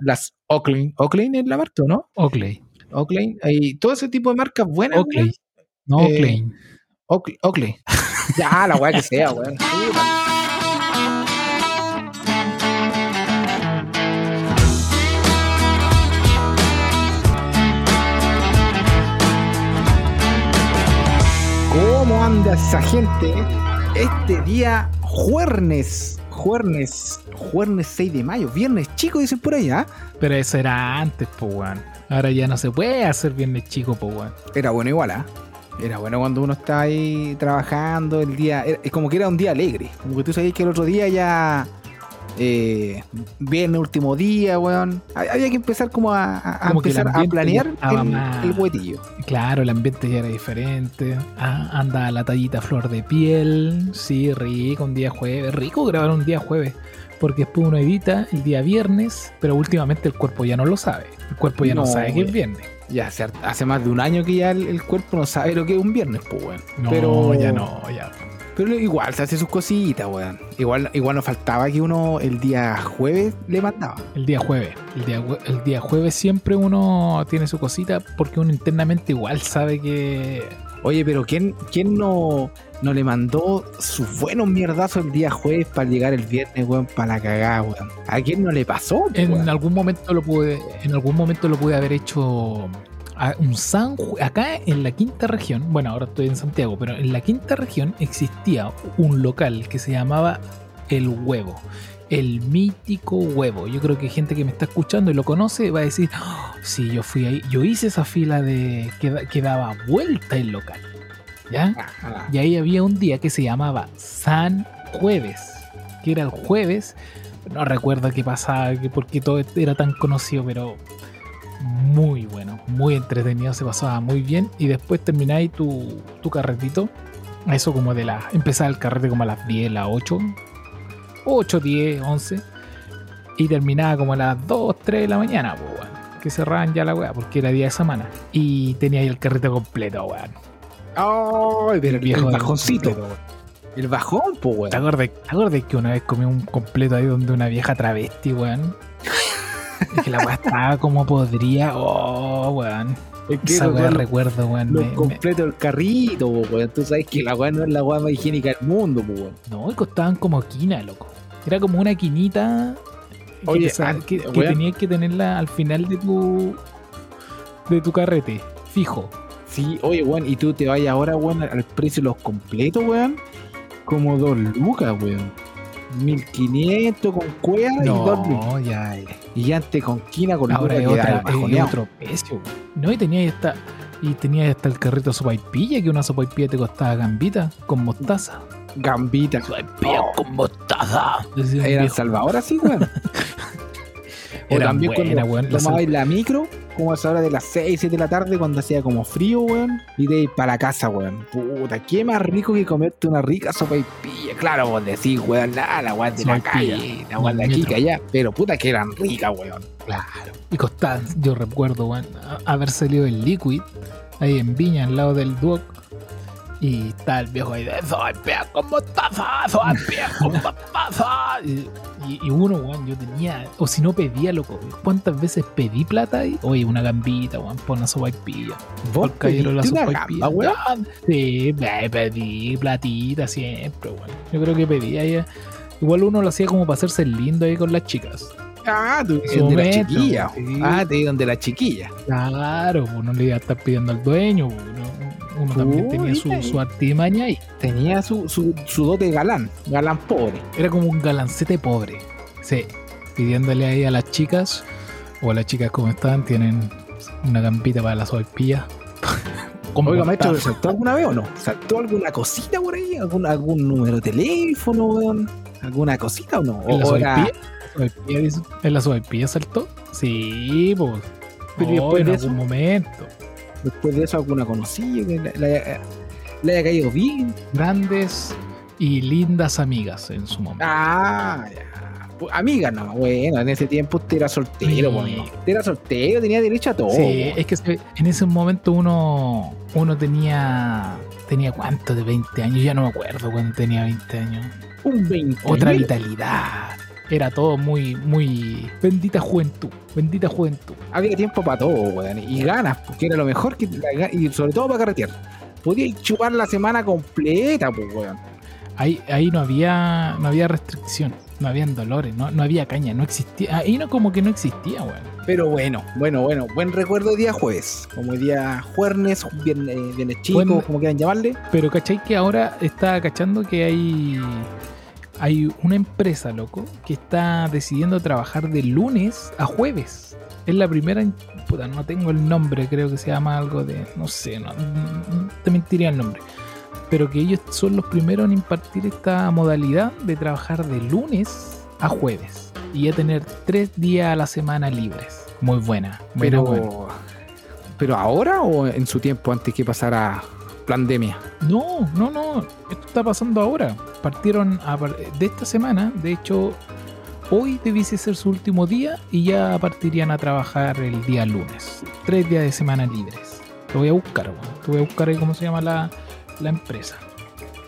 las Oakley. Oakley es la marca, ¿no? Oakley. Oakley. Y todo ese tipo de marcas buenas. Oakley. No, Eh, Oakley. Oakley. Oakley. ya, la weá que sea, weón. ¿Cómo anda esa gente? Este día, jueves, jueves, jueves 6 de mayo, viernes chico, dicen por allá. Pero eso era antes, po, weón. Ahora ya no se puede hacer viernes chico, po, weón. Era bueno igual, ¿ah? Era bueno cuando uno está ahí trabajando el día. Es como que era un día alegre. Como que tú sabías que el otro día ya. Eh, viernes, último día, weón. Ha- Había que empezar como a, Como empezar a planear el, el huetillo. Claro, el ambiente ya era diferente. Ah, anda la tallita flor de piel. Sí, rico, un día jueves. Rico grabar un día jueves. Porque después uno edita el día viernes, pero últimamente el cuerpo ya no lo sabe. El cuerpo ya no, No, sabe que es viernes. Ya hace, hace más de un año que ya el, el cuerpo no sabe lo que es un viernes, pues, weón. No, pero, ya no, ya. Pero igual se hace sus cositas, weón. Igual, igual nos faltaba que uno el día jueves le mandaba. El día jueves. El día, el día jueves siempre uno tiene su cosita porque uno internamente igual sabe que Oye, pero ¿quién, quién no, no le mandó sus buenos mierdazos el día jueves para llegar el viernes, weón, para la cagada, weón? ¿A quién no le pasó? en algún momento lo pude, en algún momento lo pude haber hecho un San acá en la quinta región, bueno ahora estoy en Santiago, pero en la quinta región existía un local que se llamaba El Huevo. El mítico huevo. Yo creo que gente que me está escuchando y lo conoce va a decir, "Ah, sí, yo fui ahí, yo hice esa fila de que, da- que daba vuelta el local. ¿Ya? Ajá. Y ahí había un día que se llamaba San Jueves, que era el jueves. No recuerdo qué pasaba, por qué todo era tan conocido, pero muy bueno, muy entretenido, se pasaba muy bien. Y después termináis tu, tu carretito. Eso como de la. Empezaba el carrete como a las 10, las 8. 8, 10, 11. Y terminaba como a las 2, 3 de la mañana, pues, weón. Que cerraban ya la weá, porque era día de semana. Y tenía ahí el carrete completo, weón. Ay, pero el, viejo el bajoncito. completo, weón. El bajón, pues, ¿Te weón. acuerdas, ¿Te acuerdas que una vez comí un completo ahí donde una vieja travesti, weón? Es que la weá estaba como podría. Oh, weón. Es que Esa weá los- recuerdo, weón. Los me- me- completos del carrito, weón. Tú sabes que la weá no es la weá más higiénica del mundo, weón. No, y costaban como quina, loco. Era como una quinita que, Oye, te ah, que, tenías que tenerla al final de tu de tu carrete, fijo. Sí, oye, weón, y tú te vayas ahora, weón, al precio de los completos, weón. Como dos lucas, weón. 1500 con cueva y. No, ya. ya. Y antes con quina con Ahora es, otra, es otro precio. No, y tenía hasta y tenía hasta el carrito sopaipilla, que una sopaipilla te costaba gambita con mostaza. Gambita. Sopaipilla con mostaza. Era El viejo. Salvador así, weón. o también buena, cuando la tomabais la micro, como a esa hora de las 6, 7 de la tarde, cuando hacía como frío, weón, y de ir para la casa, weón. Puta, qué más rico que comerte una rica sopa y pilla. Claro, vos decís, weón, nada, la weón de la calle, la weón de aquí, que allá. Pero puta que eran ricas, weón. Claro. Y costaban, yo recuerdo, weón, haber salido el Liquid ahí en Viña, al lado del Duoc. Y el viejo ahí de soy pea con mostaza, soy pea con mostaza. Y, y- y uno, weón, yo tenía, o si no pedía, loco, ¿cuántas veces pedí plata ahí? Oye, una gambita, weón, pon una sopa y pilla. Vos Caballero, la sopaipilla. weón. Sí, eh, pedí platita siempre, weón. Yo creo que pedía ahí. Igual uno lo hacía como para hacerse lindo ahí con las chicas. Ah, tú Su de la chiquilla. sí. Ah, te dieron de la chiquilla. Claro, pues, uno le iba a estar pidiendo al dueño, pues, uno, uno también tenía su, su artimaña ahí. Tenía su, su, su dote galán, galán pobre. Era como un galancete pobre. Sí, pidiéndole ahí a las chicas, o a las chicas como están, tienen una gambita para la sopaipilla. Como Oiga, maestro. ¿saltó alguna vez o no? ¿Saltó alguna cosita por ahí? ¿Algún, algún número de teléfono, weón? ¿Alguna cosita o no? ¿En la dice? ¿En la sopaipilla saltó? Sí, pues. Pero ¿y Oh, después en algún momento. Después de eso alguna conocida que le, haya- le haya caído bien? Grandes y lindas amigas en su momento. Ah, ya. Pues, Amiga, no, bueno, en ese tiempo usted era soltero, Sí. Usted era soltero, tenía derecho a todo. Sí, es que en ese momento uno, uno tenía. ¿Tenía cuánto? De 20 años. Ya no me acuerdo cuando tenía 20 años. Un 20. Otra vitalidad. Era todo muy, muy. Bendita juventud, bendita juventud. Había tiempo para todo, weón. Y ganas, porque era lo mejor que. Y sobre todo para carretear. Podía chupar la semana completa, pues, weón. Ahí, ahí no había no había restricción, no habían dolores, no, no había caña, no existía. Ahí no como que no existía, weón. Pero bueno, bueno, bueno. Buen recuerdo día jueves. Como día jueves, viernes, viernes chico, como quieran llamarle. Pero cachai que ahora está cachando que hay. Hay una empresa, loco, que está decidiendo trabajar de lunes a jueves. Es la primera. en- Puta, no tengo el nombre, creo que se llama algo de. No sé, no, te mentiría el nombre. Pero que ellos son los primeros en impartir esta modalidad de trabajar de lunes a jueves. Y ya tener tres días a la semana libres. Muy buena. buena, Pero, buena. pero ahora o en su tiempo antes que pasara pandemia. No, no, no. Esto está pasando ahora. Partieron a de esta semana. De hecho, hoy debiese ser su último día y ya partirían a trabajar el día lunes. Tres días de semana libres. Lo voy a buscar, weón. Te voy a buscar cómo se llama la, la empresa.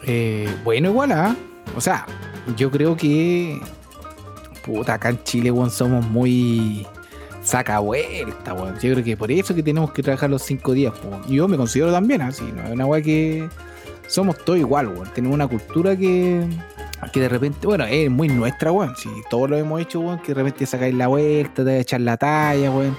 Eh, bueno, igual, ¿ah? O sea, yo creo que. Puta, acá en Chile, weón, somos muy. Saca vuelta, weón. Yo creo que por eso que tenemos que trabajar los cinco días, weón. Yo me considero también así, ¿no? Es una weá que. Somos todos igual, weón. Tenemos una cultura que. Que de repente, bueno, es muy nuestra, weón. Si todos lo hemos hecho, weón, que de repente sacáis la vuelta, te vas a echar la talla, weón.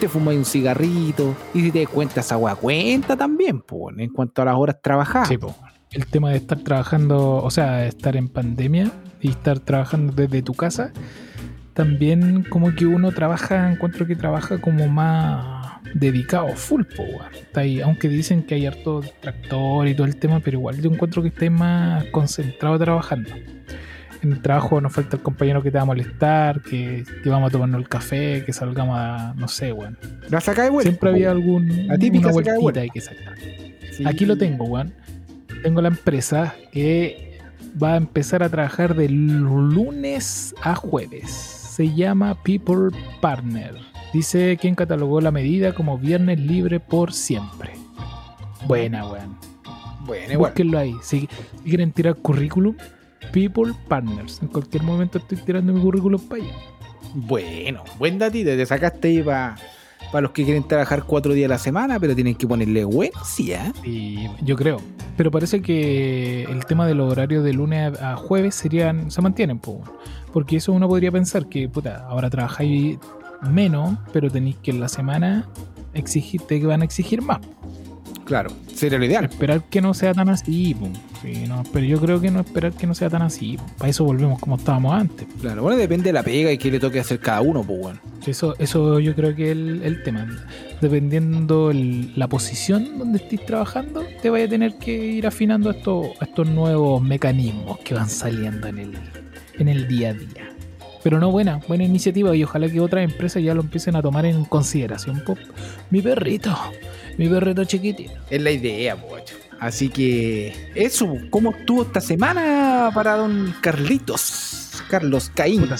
Te fumáis un cigarrito. Y si te das cuenta, esa weá cuenta también, weón, en cuanto a las horas trabajadas. Sí, po. El tema de estar trabajando, o sea, estar en pandemia y estar trabajando desde tu casa, también como que uno trabaja, encuentro que trabaja como más dedicado, full, po, weón. Está ahí, aunque dicen que hay harto tractor y todo el tema, pero igual yo encuentro que estáis más concentrado trabajando. En el trabajo nos falta el compañero que te va a molestar, que, que vamos a tomarnos el café, que salgamos a, no sé, weón. La sacáis vuelta. Siempre había algún una de vueltita vuelta. hay que sacar. Sí. Aquí lo tengo, weón. Tengo la empresa que va a empezar a trabajar de lunes a jueves. Se llama People Partner. Dice quien catalogó la medida como viernes libre por siempre. Buena, weón. Bueno. Búsquenlo ahí. Si, quieren tirar currículum, People Partners. En cualquier momento estoy tirando mi currículum para allá. Bueno, buen datito. Te sacaste ahí para los que quieren trabajar cuatro días a la semana, pero tienen que ponerle bueno, sí. Y yo creo. Pero parece que el tema del horario de lunes a jueves serían, se mantienen, weón. Porque eso uno podría pensar que, puta, ahora trabajáis menos, pero tenéis que en la semana exigirte que van a exigir más. Claro, sería lo ideal. Esperar que no sea tan así. Sí, no, pero yo creo que no esperar que no sea tan así. Para eso volvemos como estábamos antes. Claro, bueno, depende de la pega y qué le toque hacer cada uno, pues bueno. Eso, eso yo creo que es el, el tema. Dependiendo el- la posición donde estés trabajando, te vaya a tener que ir afinando estos, estos nuevos mecanismos que van saliendo en el, en el día a día. Pero no buena, buena iniciativa y ojalá que otras empresas ya lo empiecen a tomar en consideración. po. Mi perrito, mi perrito chiquitito. Es la idea, pues. Así que eso, ¿cómo estuvo esta semana para don Carlitos? Carlos Caín, Puta.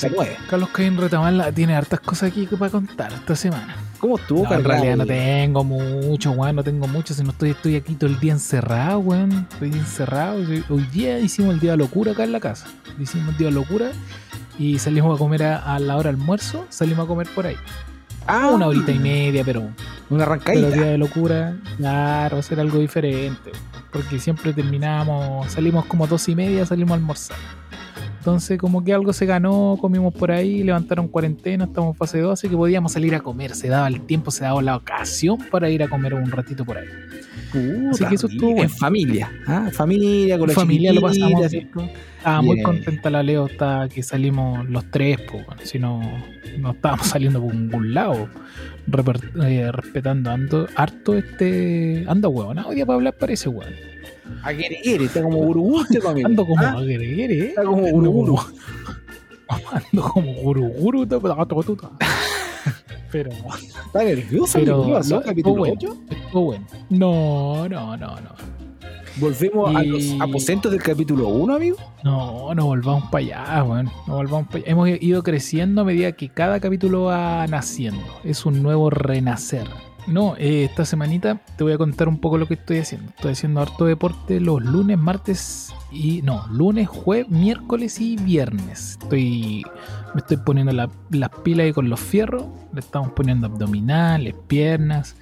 Carlos Caín Retamal tiene hartas cosas aquí para contar esta semana. ¿Cómo estuvo, No, en realidad no tengo mucho, weón, no tengo mucho, si no estoy, estoy aquí todo el día encerrado, weón. Estoy encerrado. Hoy- día hicimos el día de locura acá en la casa. Hicimos el día de locura y salimos a comer a, a la hora de almuerzo, salimos a comer por ahí. Ah, Una horita y media, pero, Una pero arrancadita. día de locura, claro, hacer algo diferente. Porque siempre terminamos, salimos como dos y media, salimos a almorzar. Entonces, como que algo se ganó, comimos por ahí, levantaron cuarentena, estamos en fase 2, así que podíamos salir a comer. Se daba el tiempo, se daba la ocasión para ir a comer un ratito por ahí. Puta, Así que eso estuvo en bueno. familia. ¿ah? Familia, con la familia lo pasamos bien. Estaba muy contenta la Leo, está que salimos los tres, pues, bueno, si no, no estábamos saliendo por ningún lado. Reper- eh, respetando ando, harto este. Anda huevón, hoy día para hablar parece huevón. A Gueriguere, está como gurugú este conmigo. Ando como ¿ah? agreguere, ¿eh? Está como Ando guruguru. como, ando como guruguru, pero, Está nervioso, pero ¿qué pasó? lo- ¿Capítulo bueno, 8? estuvo bueno. No, no, no, no. Volvemos a Y- los aposentos del capítulo 1, amigo. No, no volvamos para allá, weón. No volvamos para allá. Hemos ido creciendo a medida que cada capítulo va naciendo. Es un nuevo renacer. No, eh, esta semanita te voy a contar un poco lo que estoy haciendo. Estoy haciendo harto deporte los lunes, martes y. No, lunes, jueves, miércoles y viernes. Estoy. Me estoy poniendo la- las pilas ahí con los fierros. Le estamos poniendo abdominales, piernas,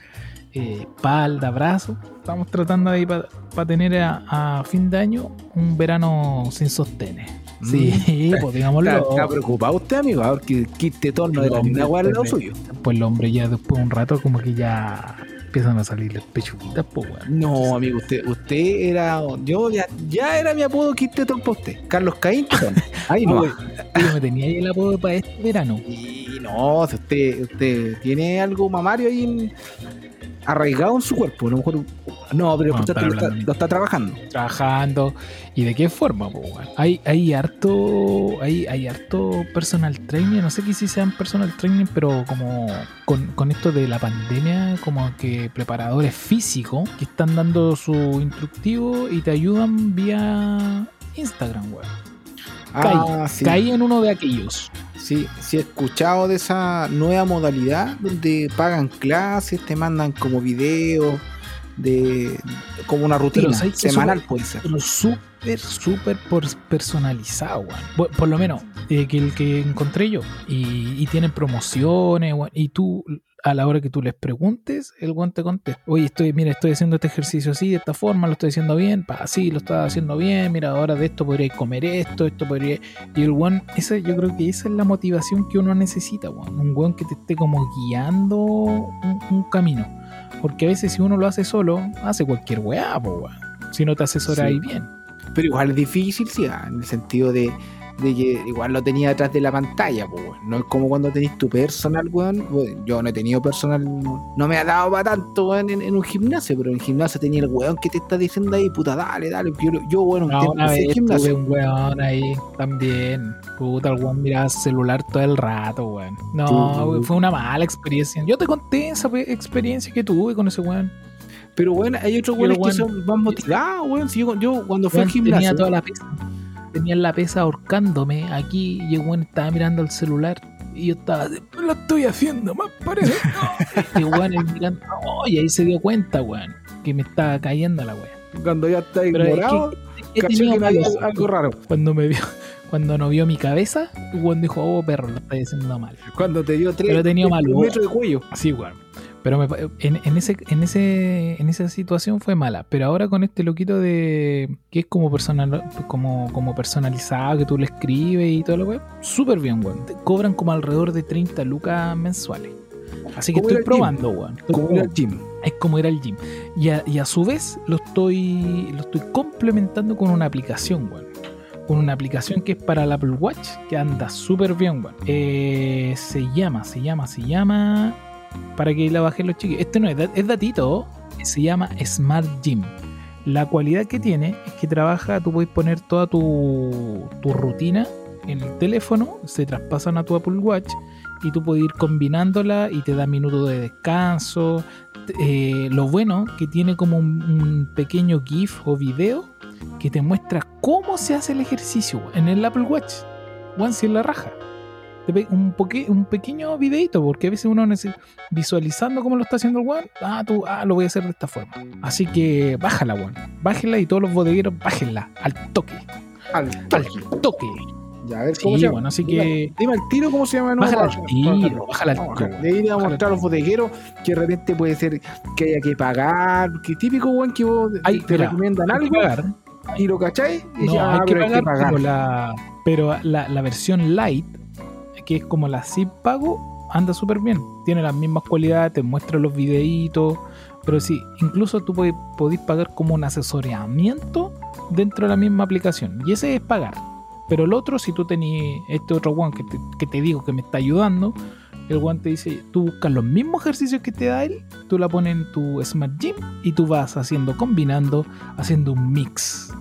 eh, espalda, brazos. Estamos tratando ahí para tener a, a fin de año un verano sin sostenes. Sí, pues digámoslo. ¿Está, está preocupado usted, amigo? A ver que Kit Tetón no El era ni hombre una weá al lado suyo. Pues el hombre ya después de un rato como que ya empiezan a salir las pechuguitas, pues. No, amigo, usted, usted era. Yo ya, ya era mi apodo Tetón para usted. Carlos Caín. Ahí no. Yo me tenía ahí el apodo para este verano. Y no, si usted, usted tiene algo mamario ahí en- arraigado en su cuerpo. A lo mejor. No, pero No, lo, está, lo trabajando. trabajando y de qué forma pues, hay hay harto hay, hay harto personal training no sé que si sean personal training pero como con, con esto de la pandemia como que preparadores físicos que están dando su instructivo y te ayudan vía Instagram weón. Ah, sí. caí en uno de aquellos Sí, sí he escuchado de esa nueva modalidad donde pagan clases, te mandan como videos de como una rutina Pero ¿sabes que eso- semanal puede ser. pero súper, súper personalizado, weón. Por, lo menos, eh, que el que encontré yo. Y, y tienen promociones, weón. Y tú, a la hora que tú les preguntes, el weón te contesta. Oye, estoy, mira, estoy haciendo este ejercicio así, de esta forma, lo estoy haciendo bien. Pa, sí, lo estás haciendo bien. Mira, ahora de esto podría comer esto, esto podría. Y el weón, esa, yo creo que esa es la motivación que uno necesita, weón. Un weón que te esté como guiando un, un camino. Porque a veces si uno lo hace solo, hace cualquier weá, po. Si no te asesora Sí. ahí bien. Pero igual es difícil, sí, ah, en el sentido de, de que igual lo tenía detrás de la pantalla, pues, weón. No es como cuando tenés tu personal, weón. Weón, Yo no he tenido personal, no, me ha dado para tanto, weón, en, en un gimnasio, pero en el gimnasio tenía el weón que te está diciendo ahí, puta, dale, dale. Yo, yo bueno, un No, tiempo una vez gimnasio. un weón ahí también. Puta, el weón miraba celular todo el rato, weón. No, weón, fue una mala experiencia. Yo te conté esa pe- experiencia que tuve con ese weón. Pero bueno, hay otros weones que weón, son más motivados, weón. Si yo, yo cuando fui Weón, al gimnasio. tenía toda la pesa. Tenía la pesa ahorcándome aquí y el weón estaba mirando el celular. Y yo estaba, lo estoy haciendo, más parece. y el weón ahí mirando, oh, y ahí se dio cuenta, weón, que me estaba cayendo la weón. Cuando ya está es ignorado, caché tenido que había algo raro. Cuando me vio, cuando no vio mi cabeza, el weón dijo, oh perro, lo estás haciendo mal. Cuando te dio tres, Pero he tenido mal metros de cuello. Sí, weón. Pero me en, en ese, en, ese, en esa situación fue mala. Pero ahora con este loquito de. que es como personal como, como personalizado, que tú le escribes y todo lo weón. Súper bien, weón. Te cobran como alrededor de 30 lucas mensuales. Así que estoy probando, weón. Como ir al gym. es como ir al gym. Y a, y a su vez lo estoy, lo estoy complementando con una aplicación, weón. Con una aplicación que es para el Apple Watch, que anda súper bien, weón. Eh, se llama, se llama, se llama. Para que la bajen los chiquillos. Este no es, es datito. Se llama Smart Gym. La cualidad que tiene es que trabaja, tú puedes poner toda tu, rutina en el teléfono, se traspasan a tu Apple Watch y tú puedes ir combinándola y te da minutos de descanso. Eh, lo bueno que tiene como un, un pequeño GIF o video que te muestra cómo se hace el ejercicio en el Apple Watch. One si en la raja. Un, poque- un pequeño videito, porque a veces uno necesita visualizando cómo lo está haciendo el one. Ah, tú, ah, lo voy a hacer de esta forma. Así que bájala, one. Bájenla y todos los bodegueros, bájenla al toque. Al Al toque. toque. Ya, a ver cómo Sí, se llama. bueno, así Dime- que Dime al tiro cómo se llama. Bájala al tiro, bájala al tiro, bajar. De ahí le vamos a mostrar a los bodegueros que de repente puede ser que haya que pagar. Que típico, weón, que vos te mira, recomiendan algo pagar. y lo cacháis y No, ya, hay, que pero pagar, Pero, la, pero la, la versión light, que es como la sin pago, anda súper bien. Tiene las mismas cualidades, te muestra los videitos. Pero sí, incluso tú podés pagar como un asesoramiento dentro de la misma aplicación. Y ese es pagar. Pero el otro, si tú tenés este otro one que te, que te digo que me está ayudando, el one te dice, tú buscas los mismos ejercicios que te da él, tú la pones en tu Smart Gym y tú vas haciendo, combinando, haciendo un mix.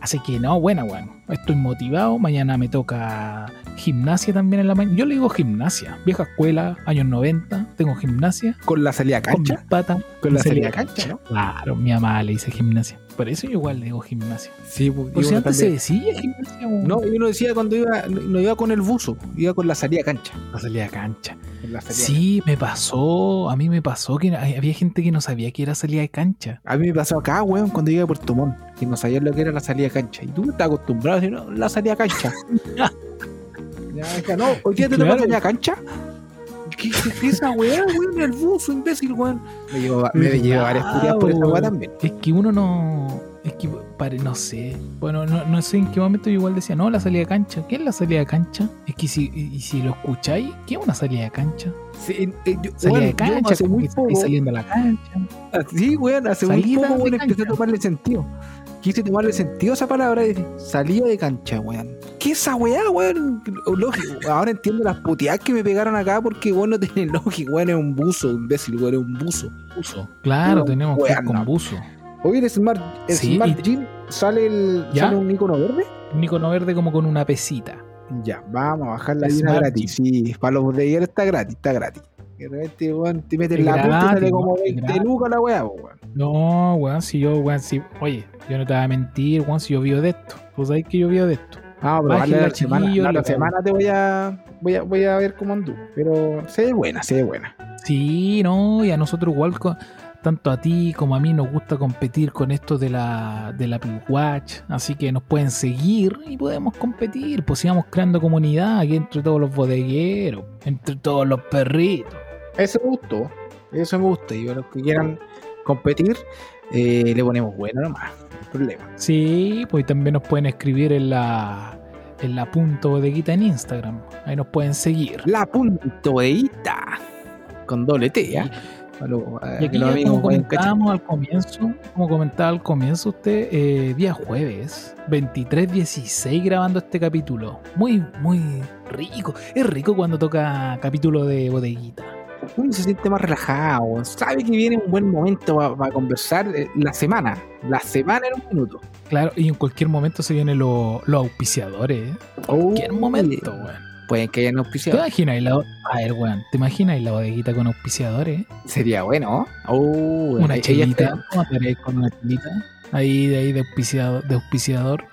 Así que no, buena, bueno. Estoy motivado. Mañana me toca gimnasia también en la mañana. Yo le digo gimnasia. Vieja escuela, años 90. Tengo gimnasia. Con la salida a Con cancha. patas. Con la salida cancha, ¿no? Claro, mi mamá le dice gimnasia. Por eso yo igual digo gimnasia. Sí, pues, Por si antes se decía gimnasia. No, y uno decía cuando iba, no iba con el buzo, iba con la salida cancha. La salida cancha. con la salida Sí, me pasó. A mí me pasó que había gente que no sabía que era salida de cancha. A mí me pasó acá, weón, cuando iba a Puerto Montt, que no sabía lo que era la salida a cancha. Y tú estás acostumbrado a decir, no, la salida a cancha. ya, no, hoy día te toca Claro. salir a cancha. ¿Qué, qué, esa weá, weón? El buzo, imbécil, weón. Me llevo, me ¿Verdad, llevo varias puteadas por esa weá también. Es que uno no. Es que, pare, no sé. Bueno, no, no sé en qué momento yo igual decía, no, la salida de cancha. ¿Qué es la salida de cancha? Es que si, y, y si lo escucháis, ¿qué es una salida de cancha? Sí, eh, yo, weón, de cancha, hace muy poco, saliendo a la cancha. sí, weón, hace muy poco, weón, empecé a tomarle sentido. Quise tomarle sentido a esa palabra y salida de cancha, weón. ¿Qué es esa weá, weón? Lógico, ahora entiendo las puteadas que me pegaron acá porque, weón, no tiene lógica, weón, es un buzo, imbécil, weón, es un buzo. Buzo. Claro, No, tenemos que ir con no. buzo. Hoy el Smart, el Sí, Smart y- Gym sale, el, ¿Ya? sale un icono verde. Un icono verde como con una pesita. Ya, vamos a bajar la llena gratis. Sí, para los botelleros está gratis, está gratis. De repente, weón, te metes Es la punta y sale como ¿no? Es 20 gratis. lucas la weá, weón. No, weón, si yo, weón, si. Oye, yo no te voy a mentir, weón, si yo vivo de esto. Pues sabéis que yo vivo de esto. Ah, pero vale, la semana, chiquillos, la semana te voy a, voy a voy a ver cómo andu. Pero se ve buena, se ve buena. Sí, no, y a nosotros igual, co- tanto a ti como a mí nos gusta competir con esto de la, del Apple Watch, así que nos pueden seguir y podemos competir, pues sigamos creando comunidad aquí entre todos los bodegueros, entre todos los perritos. Eso me gustó, eso me gusta. Y a los que quieran competir, eh, le ponemos bueno nomás, no hay problema. Sí, pues también nos pueden escribir en la, en la punto bodeguita en Instagram, ahí nos pueden seguir. La puntoeíta con doble T, ¿ya? A Y que aquí, los ya amigos como comentábamos al comienzo, como comentaba al comienzo usted, eh, día jueves, 23.16 grabando este capítulo. Muy, muy rico. Es rico cuando toca capítulo de bodeguita. uno se siente más relajado, sabe que viene un buen momento para conversar eh, la semana, la semana en un minuto. Claro, y en cualquier momento se vienen lo- los auspiciadores. ¿eh? Cualquier momento, weón. Pueden que hayan ¿Te auspiciado. imaginas la, a ver, weón, ¿te imaginas la bodeguita con auspiciadores? Sería bueno. ¿no? Uh, Una chelita. ¿Cómo te con una chelita? Ahí, de ahí, de auspiciador. De auspiciador.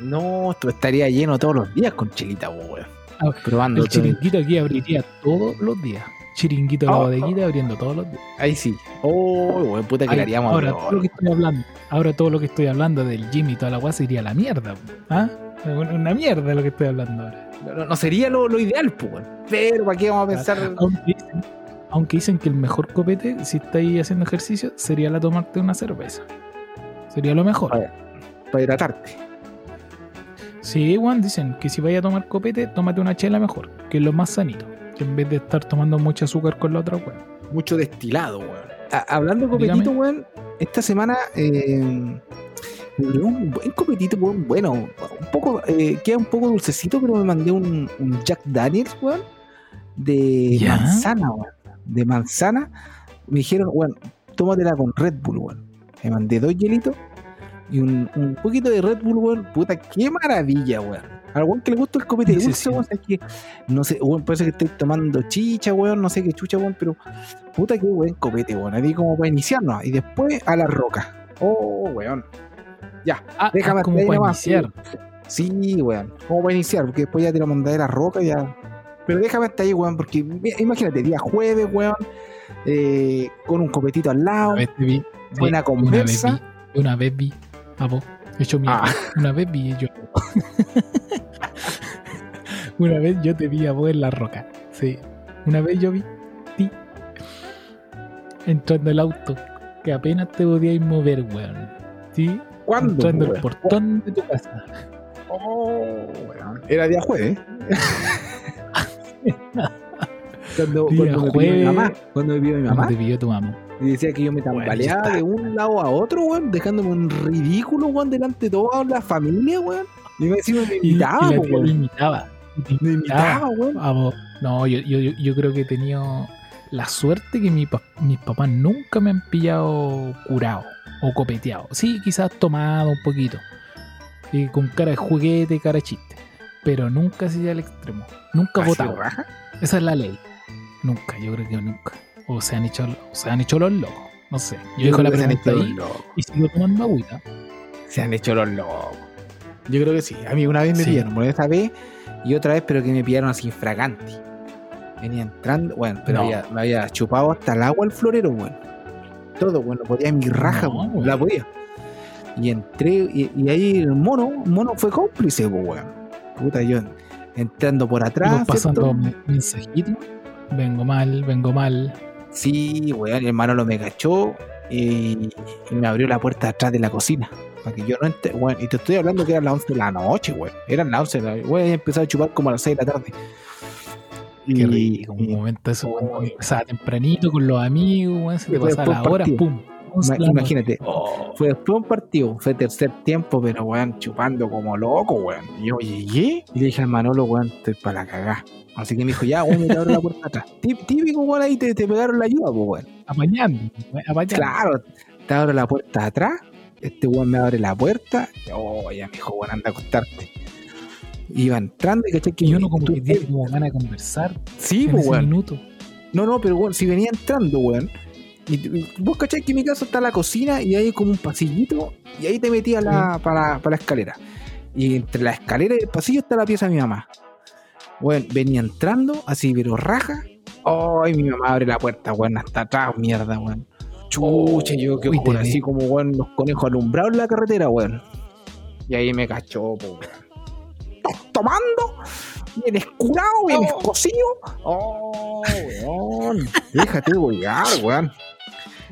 No, esto estaría lleno todos los días con chelita, weón. Ah, Probando. El chiringuito aquí abriría todos los días. Chiringuito de la Oh, bodeguita abriendo todos los días. Ahí sí. Oh, weón, puta que Ahí, haríamos ahora todo lo que estoy hablando, ahora todo lo que estoy hablando del gym y toda la guasa sería la mierda. ¿Ah? Una una mierda lo que estoy hablando ahora. No, sería lo, lo ideal, weón. Pero ¿para qué vamos a pensar? Aunque dicen, aunque dicen que el mejor copete, si estáis haciendo ejercicio, sería la tomarte una cerveza. Sería lo mejor. Para hidratarte. Sí, Juan, dicen que si vaya a tomar copete, tómate una chela mejor, que es lo más sanito. Que en vez de estar tomando mucho azúcar con la otra, weón. Mucho destilado, weón. A- hablando de copetito, weón, esta semana eh, un buen copetito, weón. Bueno, un poco, eh, queda un poco dulcecito, pero me mandé un, un Jack Daniels, weón, de ¿Ya? manzana, weón. De manzana. Me dijeron, weón, tómatela con Red Bull, weón. Me mandé dos hielitos y un, un poquito de Red Bull, weón. Puta, qué maravilla, weón. Al weón que le gusta el copete Sí, dulce, sí. weón, es que no sé, weón, parece que estoy tomando chicha, weón, no sé qué chucha, weón, pero puta qué buen copete, weón. Así como para iniciarnos. Y después a la roca. Oh, weón. Ya, Ah, déjame ah, como para nomás, iniciar. Sí, weón. Como para iniciar, porque después ya te lo mandaré la roca ya. Pero déjame hasta ahí, weón, porque imagínate, día jueves, weón, eh, con un copetito al lado, Una vez te vi. buena vi- Una vez conversa. vi. Una vez vi. A vos. Hecho mierda. Ah. Una vez vi yo. Una vez yo te vi a vos en la roca. Sí. Una vez yo vi ti entrando el auto. Que apenas te podíais mover, weón. Sí. ¿Cuándo? Entrando el weón? portón de tu casa. Oh, weón. Era día jueves. cuando, Día cuando me pidió mi jueves. mamá, cuando me mi ¿Cómo mamá, te pidió tu mamá? y decía que yo me Bueno, tambaleaba de un lado a otro, weón, dejándome un ridículo, weón, delante de toda la familia, weón. Y me decía, me Y, y imitaba, te weón. imitaba. Te Me imitaba, weón. No, yo, yo, yo- creo que he tenido la suerte que mi mis papás nunca me han pillado curado o copeteado. Sí, quizás tomado un poquito. Y con cara de juguete, cara de chiste. Pero nunca así al extremo. Nunca ¿Así votado. raja? Esa es la ley. Nunca, yo creo que nunca. O se han hecho, o se han hecho los locos. No sé. Yo dejo la pregunta ahí y sigo tomando agüita. Se han hecho los locos. Yo creo que sí. A mí una vez me Sí. pillaron, bueno, esa vez y otra vez, pero que me pillaron así infraganti. Venía entrando, bueno, pero No. había- me había chupado hasta el agua el florero, bueno. Todo, bueno, podía mi raja, No, la podía. Y entré, y, y ahí el mono, mono fue cómplice, pues, weón. Puta, yo entrando por atrás. Pasando mensajitos. Vengo mal, vengo mal. Sí, weón, el hermano lo me cachó y, y me abrió la puerta atrás de la cocina. Para que yo no entre, weón. Y te estoy hablando que eran las 11 de la noche, weón. Eran las 11 de la noche. Weón, he empezado a chupar como a las 6 de la tarde. Qué rico. Un momento eso cuando Uy. empezaba tempranito con los amigos, weón, se te pasaba la hora, pum. imagínate. Oh, fue después de un partido, fue tercer tiempo, pero weón, chupando como loco, weón. Yo llegué y le dije al Manolo, weón, estoy para la cagá. Así que me dijo, ya, weón, me te abro la puerta atrás. Tí- Típico, weón, ahí te, te pegaron la ayuda, pues, weón. apañando, apañando. Claro, te abro la puerta atrás, este weón me abre la puerta, oh, ya me dijo, weón, anda a acostarte. Iba entrando y caché que Y uno como tú- que como ganas de conversar Sí, pues, weón. minuto. No, no, pero weón, si venía entrando, weón. Y vos cachai que en mi casa está la cocina y hay como un pasillito y ahí te metías la, para, para la escalera. Y entre la escalera y el pasillo está la pieza de mi mamá. Bueno, venía entrando así, pero raja. Ay, mi mamá abre la puerta, weón, hasta atrás, mierda, weón. Chucha, yo que así como, weón, los conejos alumbrados en la carretera, weón. Y ahí me cachó, po, weón. ¿Estás tomando? ¿Vienes curado? ¿Vienes cocido? Oh, weón. Déjate wear, weón.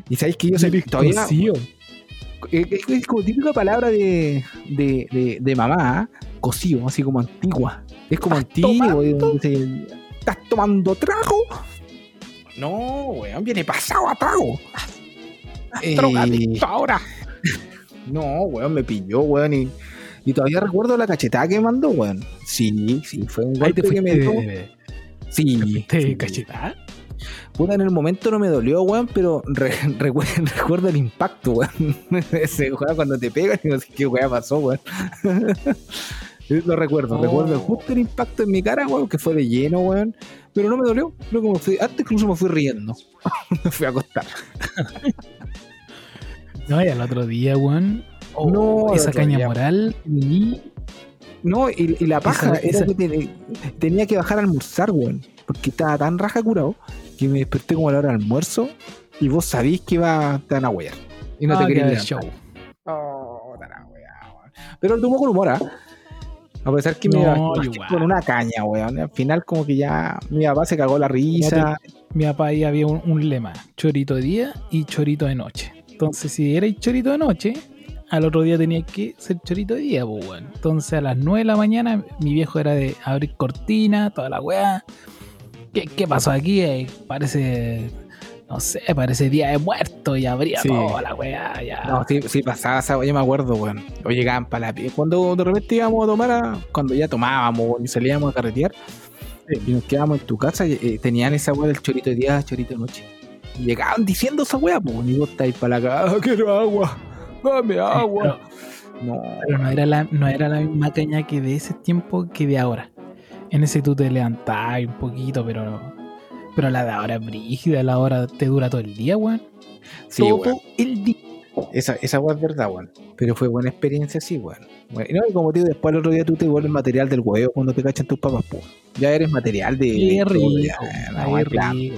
Y sabéis que yo sé todavía. Es, como típica palabra de, de, de, de mamá, ¿ah? cocido, así como antigua. Es como antiguo. ¿Estás tomando trago? No, weón, viene pasado a trago. Eh, Drogadicto ahora. no, weón, me pilló, weón, y, y todavía recuerdo la cachetada que mandó, weón. Sí, sí, fue un golpe que me dio. Sí, te sí. cachetada. Puta, en el momento no me dolió, weón, pero re- recuerdo, recuerdo el impacto, weón. Ese weón cuando te pegan y no sé qué weón pasó, weón. Lo recuerdo, Oh. recuerdo justo el impacto en mi cara, weón, que fue de lleno, weón. Pero no me dolió, creo que me fui, antes incluso me fui riendo. me fui a acostar. No, y al otro día, weón. Oh, No, esa caña moral. Y No, y, y la paja Esa- era esa- que te- tenía que bajar a almorzar, weón. Porque estaba tan raja curado que me desperté como a la hora del almuerzo y vos sabís que iba tan a huear. Y no Ah, te que querías show. Oh, tan a huear, weón. Pero lo tomó con humor, ¿ah? A pesar que me No, igual. con una caña, weón. Al final como que ya mi papá se cagó la risa. Mi papá ahí había un, un lema: chorito de día y chorito de noche. Entonces, si erais chorito de noche, al otro día tenía que ser chorito de día, pues, weón. Entonces, a las 9 de la mañana, mi viejo era de abrir cortina, toda la weá. ¿Qué, qué pasó aquí? Eh, parece. No sé, parece día de muerto y abría Sí. toda la weá. Ya. No, sí, sí pasaba esa, yo me acuerdo, weón. O llegaban para la. Cuando de repente íbamos a tomar, a- cuando ya tomábamos y salíamos a carretear, y nos quedábamos en tu casa, y, eh, tenían esa weá del chorito de día, chorito de noche. Y llegaban diciendo esa weá, pues, y vos estáis para la cagada, quiero agua, dame agua. no, Pero no era, la, no era la misma caña que de ese tiempo que de ahora. En ese tú te levantás un poquito, pero pero la de ahora es brígida, la hora te dura todo el día, weón. sí, todo weón. el día. Esa, esa weá es verdad, weón. Pero fue buena experiencia, sí, weón. Bueno, y no, y como te digo, después el otro día tú te vuelves material del huevo cuando te cachan tus papas, pues. Ya eres material de. De rico, rico.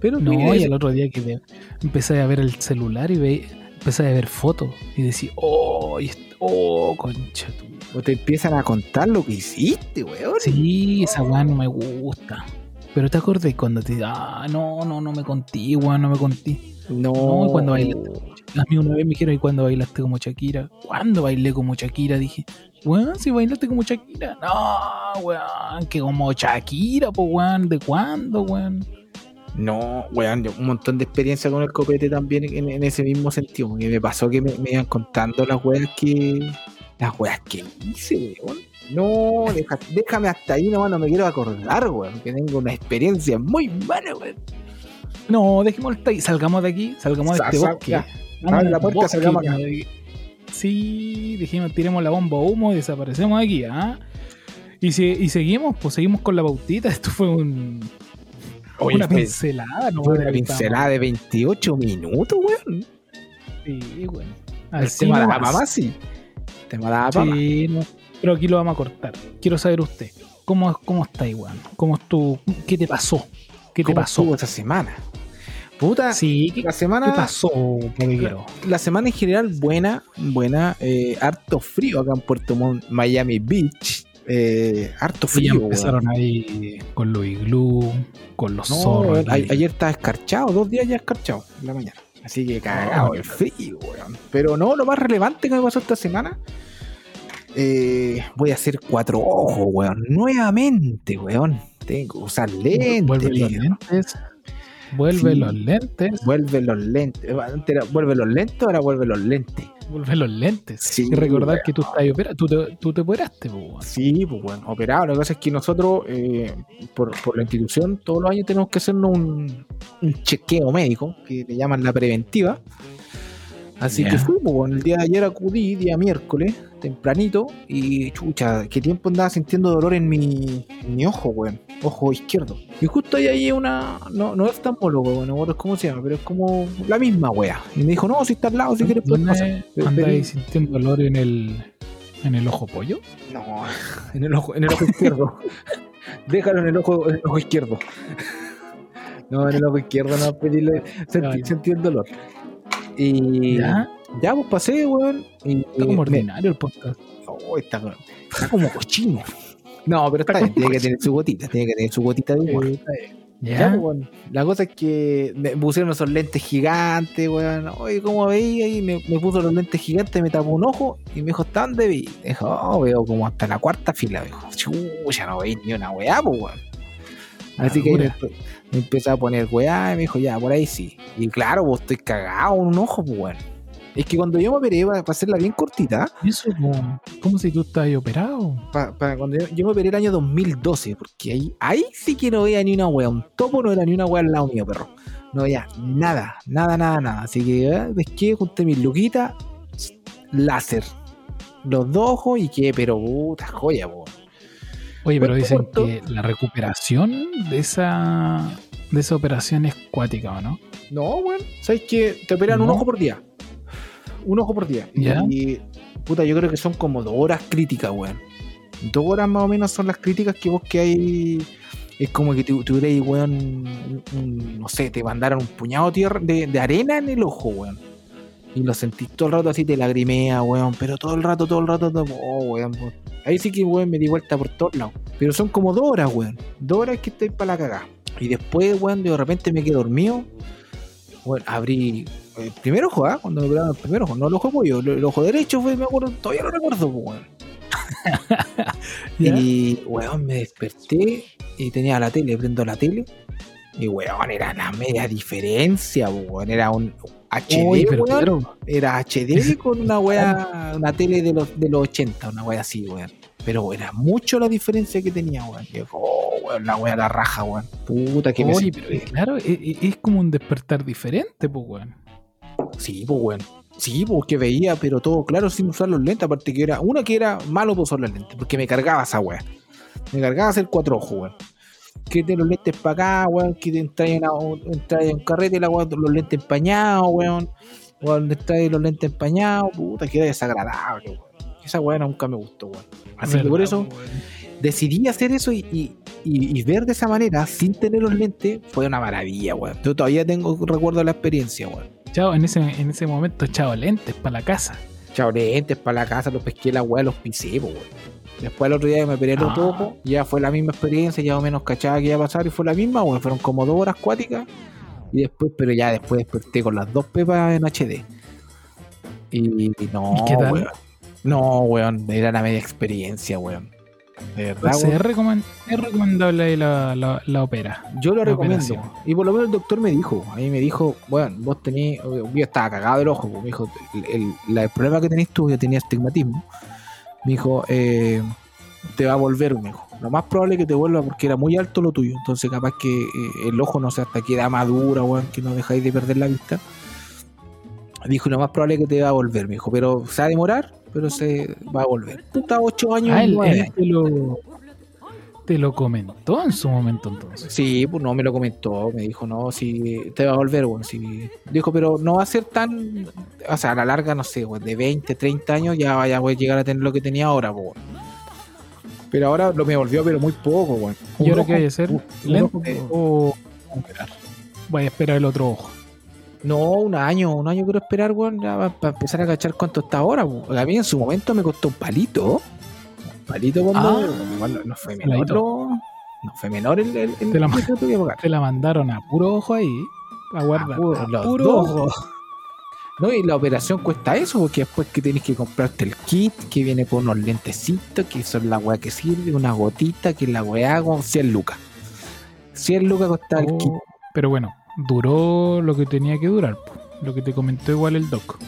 Pero No, y el otro día que te- empecé a ver el celular y ve, empecé a ver fotos y decía, oh, oh, concha tu. o te empiezan a contar lo que hiciste, weón. Sí, esa weá no me gusta. Pero te acordé cuando te ah, no, no, no me conté, weón, no me conté. No, No, cuando bailaste. A mí una vez me dijeron, ¿y cuándo bailaste como Shakira? ¿Cuándo bailé como Shakira? Dije, weón, si bailaste como Shakira. No, weón, que como Shakira, pues, weón, ¿de cuándo, weón? No, weón, yo un montón de experiencia con el copete también en, en ese mismo sentido. Porque me pasó que me, me iban contando las weas que. Las weas que hice, weón. No, deja- déjame hasta ahí nomás, no me quiero acordar, weón. Que tengo una experiencia muy mala, weón. No, dejémoslo hasta ahí, salgamos de aquí, salgamos de este bosque. Abre la puerta, salgamos acá. Sí, dijimos, tiremos la bomba humo y desaparecemos de aquí, ¿ah? Y, si, y seguimos, pues seguimos con la pautita. Esto fue un, Oye, una fue- pincelada, ¿no? Una pincelada de 28 minutos, weón. Sí, weón. El tema de la mamá, sí. El tema de la mamá. Sí, no, pero aquí lo vamos a cortar. Quiero saber usted, ¿cómo, cómo está igual? ¿Cómo estuvo? ¿Qué te pasó? ¿Qué te ¿Cómo pasó? estuvo esa semana? Puta, Sí, ¿qué, la qué semana. pasó, caballero? La semana en general buena, buena. eh, harto frío acá en Puerto Montt, Miami Beach. Eh, harto ya frío, weón. empezaron ahí con los iglú, con los No, zorros. a- ayer estaba escarchado, dos días ya escarchado en la mañana. Así que cagado Oh. el frío, weón. Pero no, lo más relevante que me pasó esta semana. eh, voy a hacer cuatro ojos, weón. Nuevamente, weón. Tengo que usar lentes. Vuelven los lentes. Vuelve Sí. los lentes. Vuelve los lentes. Antes era, vuelve los lentes, ahora vuelve los lentes. Vuelve los lentes. Sí, y recordar que tú estás operado. Tú te, tú te operaste, weón. Sí, pues bueno, operado. Lo que pasa es que nosotros, eh, por, por la institución, todos los años tenemos que hacernos un, un chequeo médico, que le llaman la preventiva. Así que fui, bueno, el día de ayer acudí, día miércoles, tempranito, y chucha, qué tiempo andaba sintiendo dolor en mi, en mi ojo, weón, ojo izquierdo. Y justo ahí hay una, no, no es oftalmólogo, weón, no acuerdo cómo se llama, pero es como la misma wea. Y me dijo, no, si está al lado, si quieres puedes pasar. ¿Dónde Pero- andáis sintiendo dolor en el, en el ojo pollo? No, en el ojo, en el ojo izquierdo. Déjalo en el ojo, en el ojo izquierdo. No, en el ojo izquierdo no pedirle. Sentí, sentí el dolor. Y ya, Ya. pues pasé, weón. Y Está como me- ordinario el podcast. Oh, está, está como cochino. No, pero está, Está bien, tiene que tener su gotita, tiene que tener su gotita de humor. Ya, Ya. pues, weón. La cosa es que me pusieron esos lentes gigantes, weón. Oye, ¿cómo veía? Y me, me puso los lentes gigantes, me tapó un ojo y me dijo, ¿hasta dónde vi? Me dijo, oh, veo como hasta la cuarta fila. Me dijo, chucha, no veis ni una weá, pues, weón. Así que ahí me, Madura. empe- me empecé a poner weá y me dijo, ya, por ahí sí. Y claro, pues estoy cagado en un ojo, pues, weón. Es que cuando yo me operé, para hacerla bien cortita, Eso como, como si tú estás ahí operado. pa- pa- cuando yo, yo me operé el año 2012, porque ahí, ahí sí que no veía ni una wea, un topo no era ni una wea al lado mío, perro. No veía nada, nada, nada, nada. Así que eh, pesqué, junté mis luquitas, láser. Los dos ojos y qué, pero puta joya, po. Oye, pero dicen que la recuperación de esa de esa operación es cuática, ¿o no? No, weón. ¿Sabes que Te operan un ojo por día. Un ojo por día. Ya. Y, puta, yo creo que son como dos horas críticas, weón. Dos horas más o menos son las críticas que vos que hay. Es como que tu- tuvierais, weón, un- no sé, te mandaron un puñado de, tierra, de, de arena en el ojo, weón. Y lo sentís todo el rato así, te lagrimea, weón. Pero todo el rato, todo el rato, todo, oh, weón. pues. Ahí sí que, weón, me di vuelta por todos lados. Pero son como dos horas, weón. Dos horas que estoy para la cagada. Y después, weón, de repente me quedé dormido. Bueno, abrí el primer ojo, ¿ah? Cuando me operaron el primer ojo, no el ojo pollo, el, ojo derecho fue, me acuerdo, todavía lo recuerdo, pues, weón. Y, weón, me desperté y tenía la tele, prendo la tele. Y, weón, era la media diferencia, pues, weón. Era un HD, Uy, pero weón. Pedro, Era HD con una weá, una tele de los, de los 80, una weá así, weón. Pero era mucho la diferencia que tenía, weón. Oh, weón, la weá la raja, weón. Puta que me pero claro, es, es- es como un despertar diferente, pues, weón. Sí, pues bueno. Sí, pues que veía, pero todo claro sin usar los lentes. Aparte que era, una que era malo por usar los lentes, porque me cargaba esa weá. Me cargaba hacer cuatro ojos, weón. Que te los lentes para acá, weón. Que te entras en, una- entras en un carrete, la weá, los lentes empañados, weón. O donde traes los lentes empañados, puta, que era desagradable, weón. Esa weá nunca me gustó, weón. Así que ¿Verdad, por eso weón? decidí hacer eso y, y, y- y ver de esa manera, sin tener los lentes, fue una maravilla, weón. Yo todavía tengo recuerdo de la experiencia, weón. Chao, en ese, en ese momento, chao, lentes para la casa. Chao, lentes para la casa, los pesqué la weá, los pisé, po, weón. Después el otro día me el otro Ah. ya fue la misma experiencia, ya o menos cachada que iba a pasar y fue la misma, weón. Fueron como dos horas cuáticas. Y después, pero ya después desperté con las dos pepas en HD. Y no, ¿Y qué tal? weón. No, weón, era la media experiencia, weón. De verdad, Entonces, weón. es, recomen- es recomendable ahí la, la, la ópera. Yo lo recomiendo. operación. Y por lo menos el doctor me dijo, a mí me dijo, bueno, vos tenés, yo estaba cagado del ojo, me dijo, el, el- la- el problema que tenés tú, yo tenía estigmatismo, me dijo, eh, te va a volver, me dijo. Lo más probable es que te vuelva porque era muy alto lo tuyo, entonces capaz que eh, el ojo no sé hasta que da madura, weón, que no dejáis de perder la vista. Dijo, lo más probable es que te va a volver, me dijo, pero se va a demorar, pero se va a volver. Puta, ocho años, Ah, él, te lo, te lo comentó en su momento entonces. Sí, pues no me lo comentó, me dijo, no, si te va a volver, weón. Si... Dijo, pero no va a ser tan, o sea, a la larga, no sé, weón, de 20, 30 años ya vaya a llegar a tener lo que tenía ahora, pues. Pero ahora lo me volvió, pero muy poco, weón. ¿Y ahora qué que ojo- hacer? ¿Lento o a? Voy a esperar el otro ojo. No, un año, un año quiero esperar, weón, para empezar a cachar cuánto está ahora, weón. A mí en su momento me costó un palito. Un palito cuando. Ah, no, no fue menor, lo- no fue menor el, el, el Te la- precio que tuve que pagar. Te la mandaron a puro ojo ahí. A guardar. A puro- a los puro dos. ojo. No, y la operación cuesta eso, porque después que tenés que comprarte el kit, que viene con unos lentecitos, que son la weá que sirve, una gotita, que la weá con 100 lucas. 100 lucas costaba el kit. Oh, pero bueno, duró lo que tenía que durar. po. Lo que te comentó igual el doc.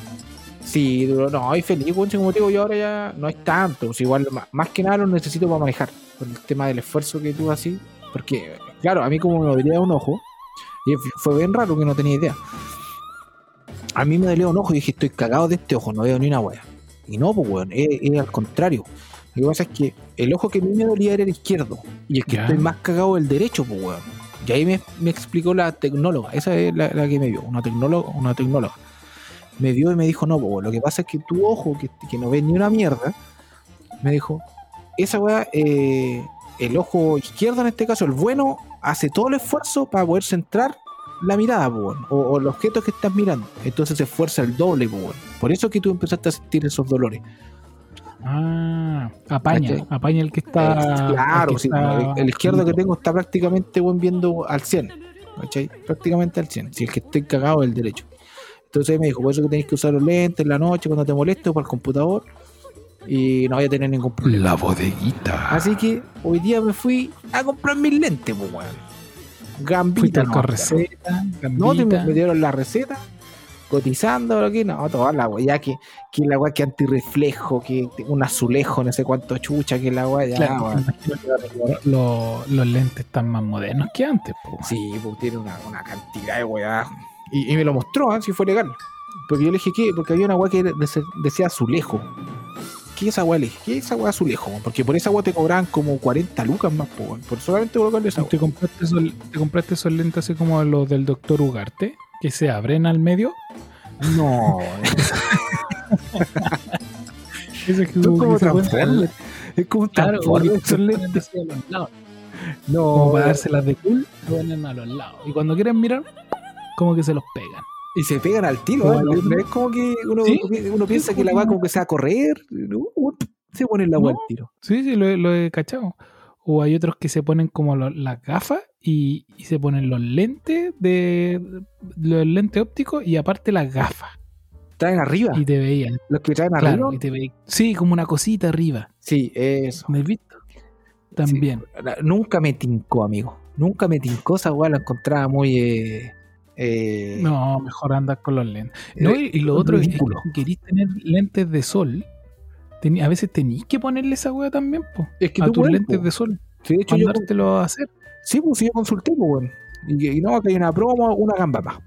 Sí, duró, no, y feliz, como te digo, yo ahora ya no es tanto, pues igual más, más que nada lo necesito para manejar, por el tema del esfuerzo que tuve así, porque, claro, a mí como me dolía un ojo, y fue bien raro que no tenía idea. A mí me dolía un ojo y dije, estoy cagado de este ojo, no veo ni una wea. Y no, pues weón, es, es al contrario. Lo que pasa es que el ojo que a mí me dolía era el izquierdo, y el que Ya. estoy más cagado el derecho, pues weón. Y ahí me, explicó la tecnóloga, esa es la, que me vio, una tecnóloga, una tecnóloga me vio y me dijo, no, po, lo que pasa es que tu ojo, que, no ves ni una mierda, me dijo, esa weá, eh, el ojo izquierdo en este caso, el bueno, hace todo el esfuerzo para poder centrar la mirada, o, o el objeto que estás mirando. Entonces se esfuerza el doble. Por eso que tú empezaste a sentir esos dolores. Ah, apaña. ¿Cachai? Apaña el que está. Eh, claro, el que sí, está- el, el izquierdo que tengo está prácticamente weón, viendo al 100. ¿cachai? Prácticamente al 100. Si el que estoy cagado es el derecho. Entonces me dijo, por eso que tenéis que usar los lentes en la noche cuando te moleste o para el computador. Y no voy a tener ningún problema. La bodeguita. Así que hoy día me fui a comprar mis lentes, pues, weón. Gambita. al no, con receta, No, te gambita. me dieron la receta, cotizando, lo que no, toda la weá, que, que la weá que antirreflejo, que un azulejo, no sé cuánto chucha, que la weá, ya, Claro, que ahora los, los lentes están más modernos que antes. po. Sí, pues tiene una, una cantidad de weá. Y, y me lo mostró, ¿eh? si fue legal. Porque yo le dije, ¿qué? Porque había una weá que decía azulejo. ¿Qué es esa weá? Le dije, ¿qué es esa weá azulejo? Porque por esa weá te cobraban como 40 lucas más, po, por solamente colocarle esa ¿Te weá. compraste, esos, ¿Te compraste esos lentes así como los del doctor Ugarte? Que se abren al medio. No, Son como Transformers. es como un Claro, lados. No, Como para dárselas de cool, lo ponen a los lados. Y cuando quieren mirar, como que se los pegan. Y se pegan al tiro, ¿eh? No es como que uno, Sí. uno piensa que la va como que se va a correr. Se pone la No. weá al tiro. Sí, sí, lo, lo he cachado. O hay otros que se ponen como lo- las gafas y, y se ponen los lentes de los lentes ópticos y aparte las gafas. Traen arriba. Y te veían. Los que traen Claro, arriba. y te veían. Sí, como una cosita arriba. Sí, eso. ¿Me has visto? También. Nunca me tincó, amigo. Nunca me tincó esa weá, la encontraba muy. Eh, eh, No, mejor andar con los lentes. No, y, y lo otro es que querís tener lentes de sol. Tení- a veces tenéis que ponerle esa weá también, po, es que a tus lentes po. de sol. Sí, de hecho, yo, a hacer. sí, pues sí, yo consulté, pues, weón. Y, y no, que hay una promo, una gamba más.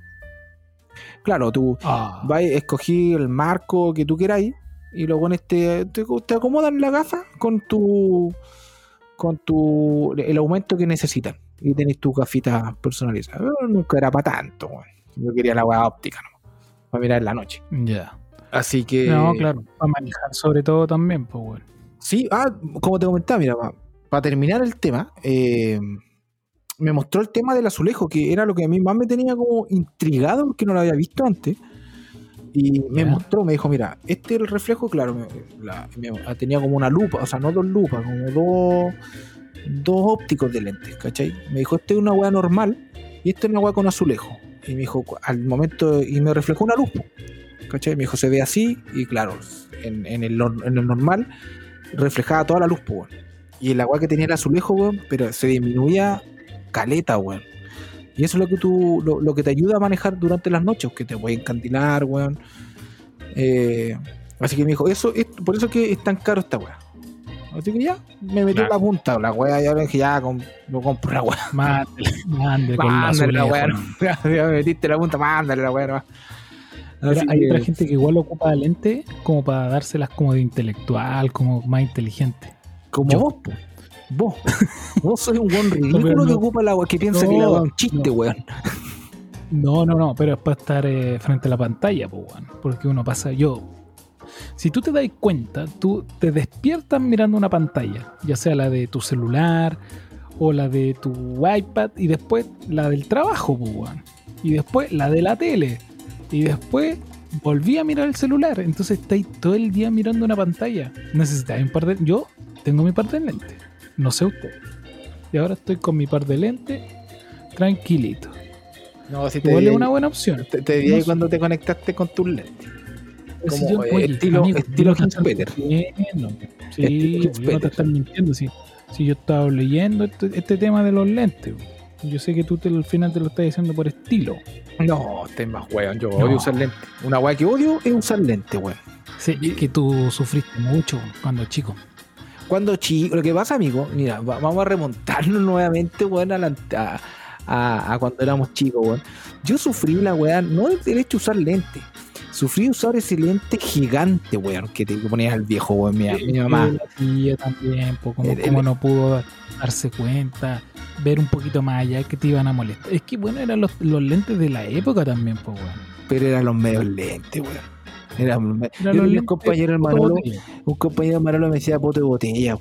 Claro, tú Ah, vas, escogí el marco que tú queráis y luego en este te, te acomodan la gafa con tu con tu el aumento que necesitan y tenéis tus gafitas personalizadas. Pero nunca era para tanto, weón. Yo quería la weá óptica, ¿no? Para mirar en la noche. ya. Así que. No, claro. Para manejar sobre todo también, pues bueno. Sí, ah, como te comentaba, mira, para terminar el tema, eh, me mostró el tema del azulejo, que era lo que a mí más me tenía como intrigado porque no lo había visto antes. Y me mostró, me dijo, mira, este es el reflejo, claro, me- la- me- tenía como una lupa, o sea, no dos lupas, como dos, dos ópticos de lentes, ¿cachai? Me dijo, este es una weá normal y este es una weá con azulejo. Y me dijo, al momento, y me reflejó una luz, ¿cachai? Me dijo, se ve así, y claro, en, en el, en el normal reflejaba toda la luz, weón. Y el agua que tenía el azulejo, weón, pero se disminuía caleta, weón. Y eso es lo que tú, lo, lo que te ayuda a manejar durante las noches, que te puede encantilar, weón. Eh, así que me dijo, eso es por eso que es tan caro esta weá. Así que ya, me metió Claro. la punta, la weá, ya dije, ya, com- lo compro la weá. Mándale, mándale con la Mándale la weá, no. ya me metiste la punta, mándale la weá, no. Ahora, hay que- otra gente que igual ocupa lente como para dárselas como de intelectual, como más inteligente. como yo. vos, po. Vos, vos sois un buen ridículo pero que no. ocupa la que piensa que No, la weá es un chiste, no. weón. No, no, no, pero es para estar eh, frente a la pantalla, pues, weón. Porque uno pasa, yo. Si tú te das cuenta, tú te despiertas mirando una pantalla, ya sea la de tu celular o la de tu iPad, y después la del trabajo, pues, weón. Y después la de la tele. Y después volví a mirar el celular. Entonces estáis todo el día mirando una pantalla. Necesitáis un par de. Yo tengo mi par de lentes. No sé usted. Y ahora estoy con mi par de lentes tranquilito. No, si Igual es una buena opción. te, te vi No cuando te conectaste con tus lentes. Como, si yo- eh, oye, estilo- amigo, estilo no te. Sí, no te estoy mintiendo. Si, si yo estaba leyendo este, este tema de los lentes. Yo sé que tú te, al final te lo estás diciendo por estilo. No, estás más weón. Yo No. odio usar lentes. Una weá que odio es usar lentes, weón. Sí, es que tú sufriste mucho cuando chico. Cuando chico, lo que pasa, amigo, mira, va- vamos a remontarnos nuevamente, weón, a, la- a- a- a cuando éramos chicos, weón. Yo sufrí la weá, no el derecho a usar lentes. Sufrí usar ese lente gigante, weón, que te ponías al viejo, weón, mi, mi mamá. Y tía también, como, no pudo darse cuenta, ver un poquito más allá que te iban a molestar. Es que bueno, eran los, los lentes de la época también, pues, weón. Pero eran los medios lentes, weón. Eran los medios- Eran Yo un compañero de Manolo, un compañero de Manolo me decía poto de botella.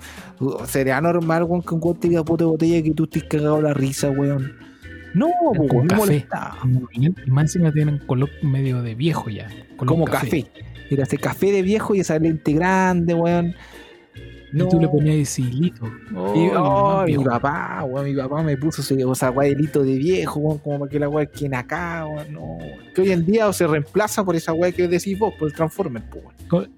Sería normal, weón, que un weón te diga poto de botella que tú estés cagado la risa, weón. No, weón, me café. molestaba. Y más encima tienen color medio de viejo ya. Como café. Mira, ese café de viejo y esa lente grande, weón. Y tú le ponías ese hilito. Y, Oh, oh, mi viejo. papá, weón, mi papá me puso ese, o sea, weá, hilito de viejo, weón, como para que la weá quien acá, weón, no. Que hoy en día o se reemplaza por esa weá que decís vos, por el Transformer, pues, weón.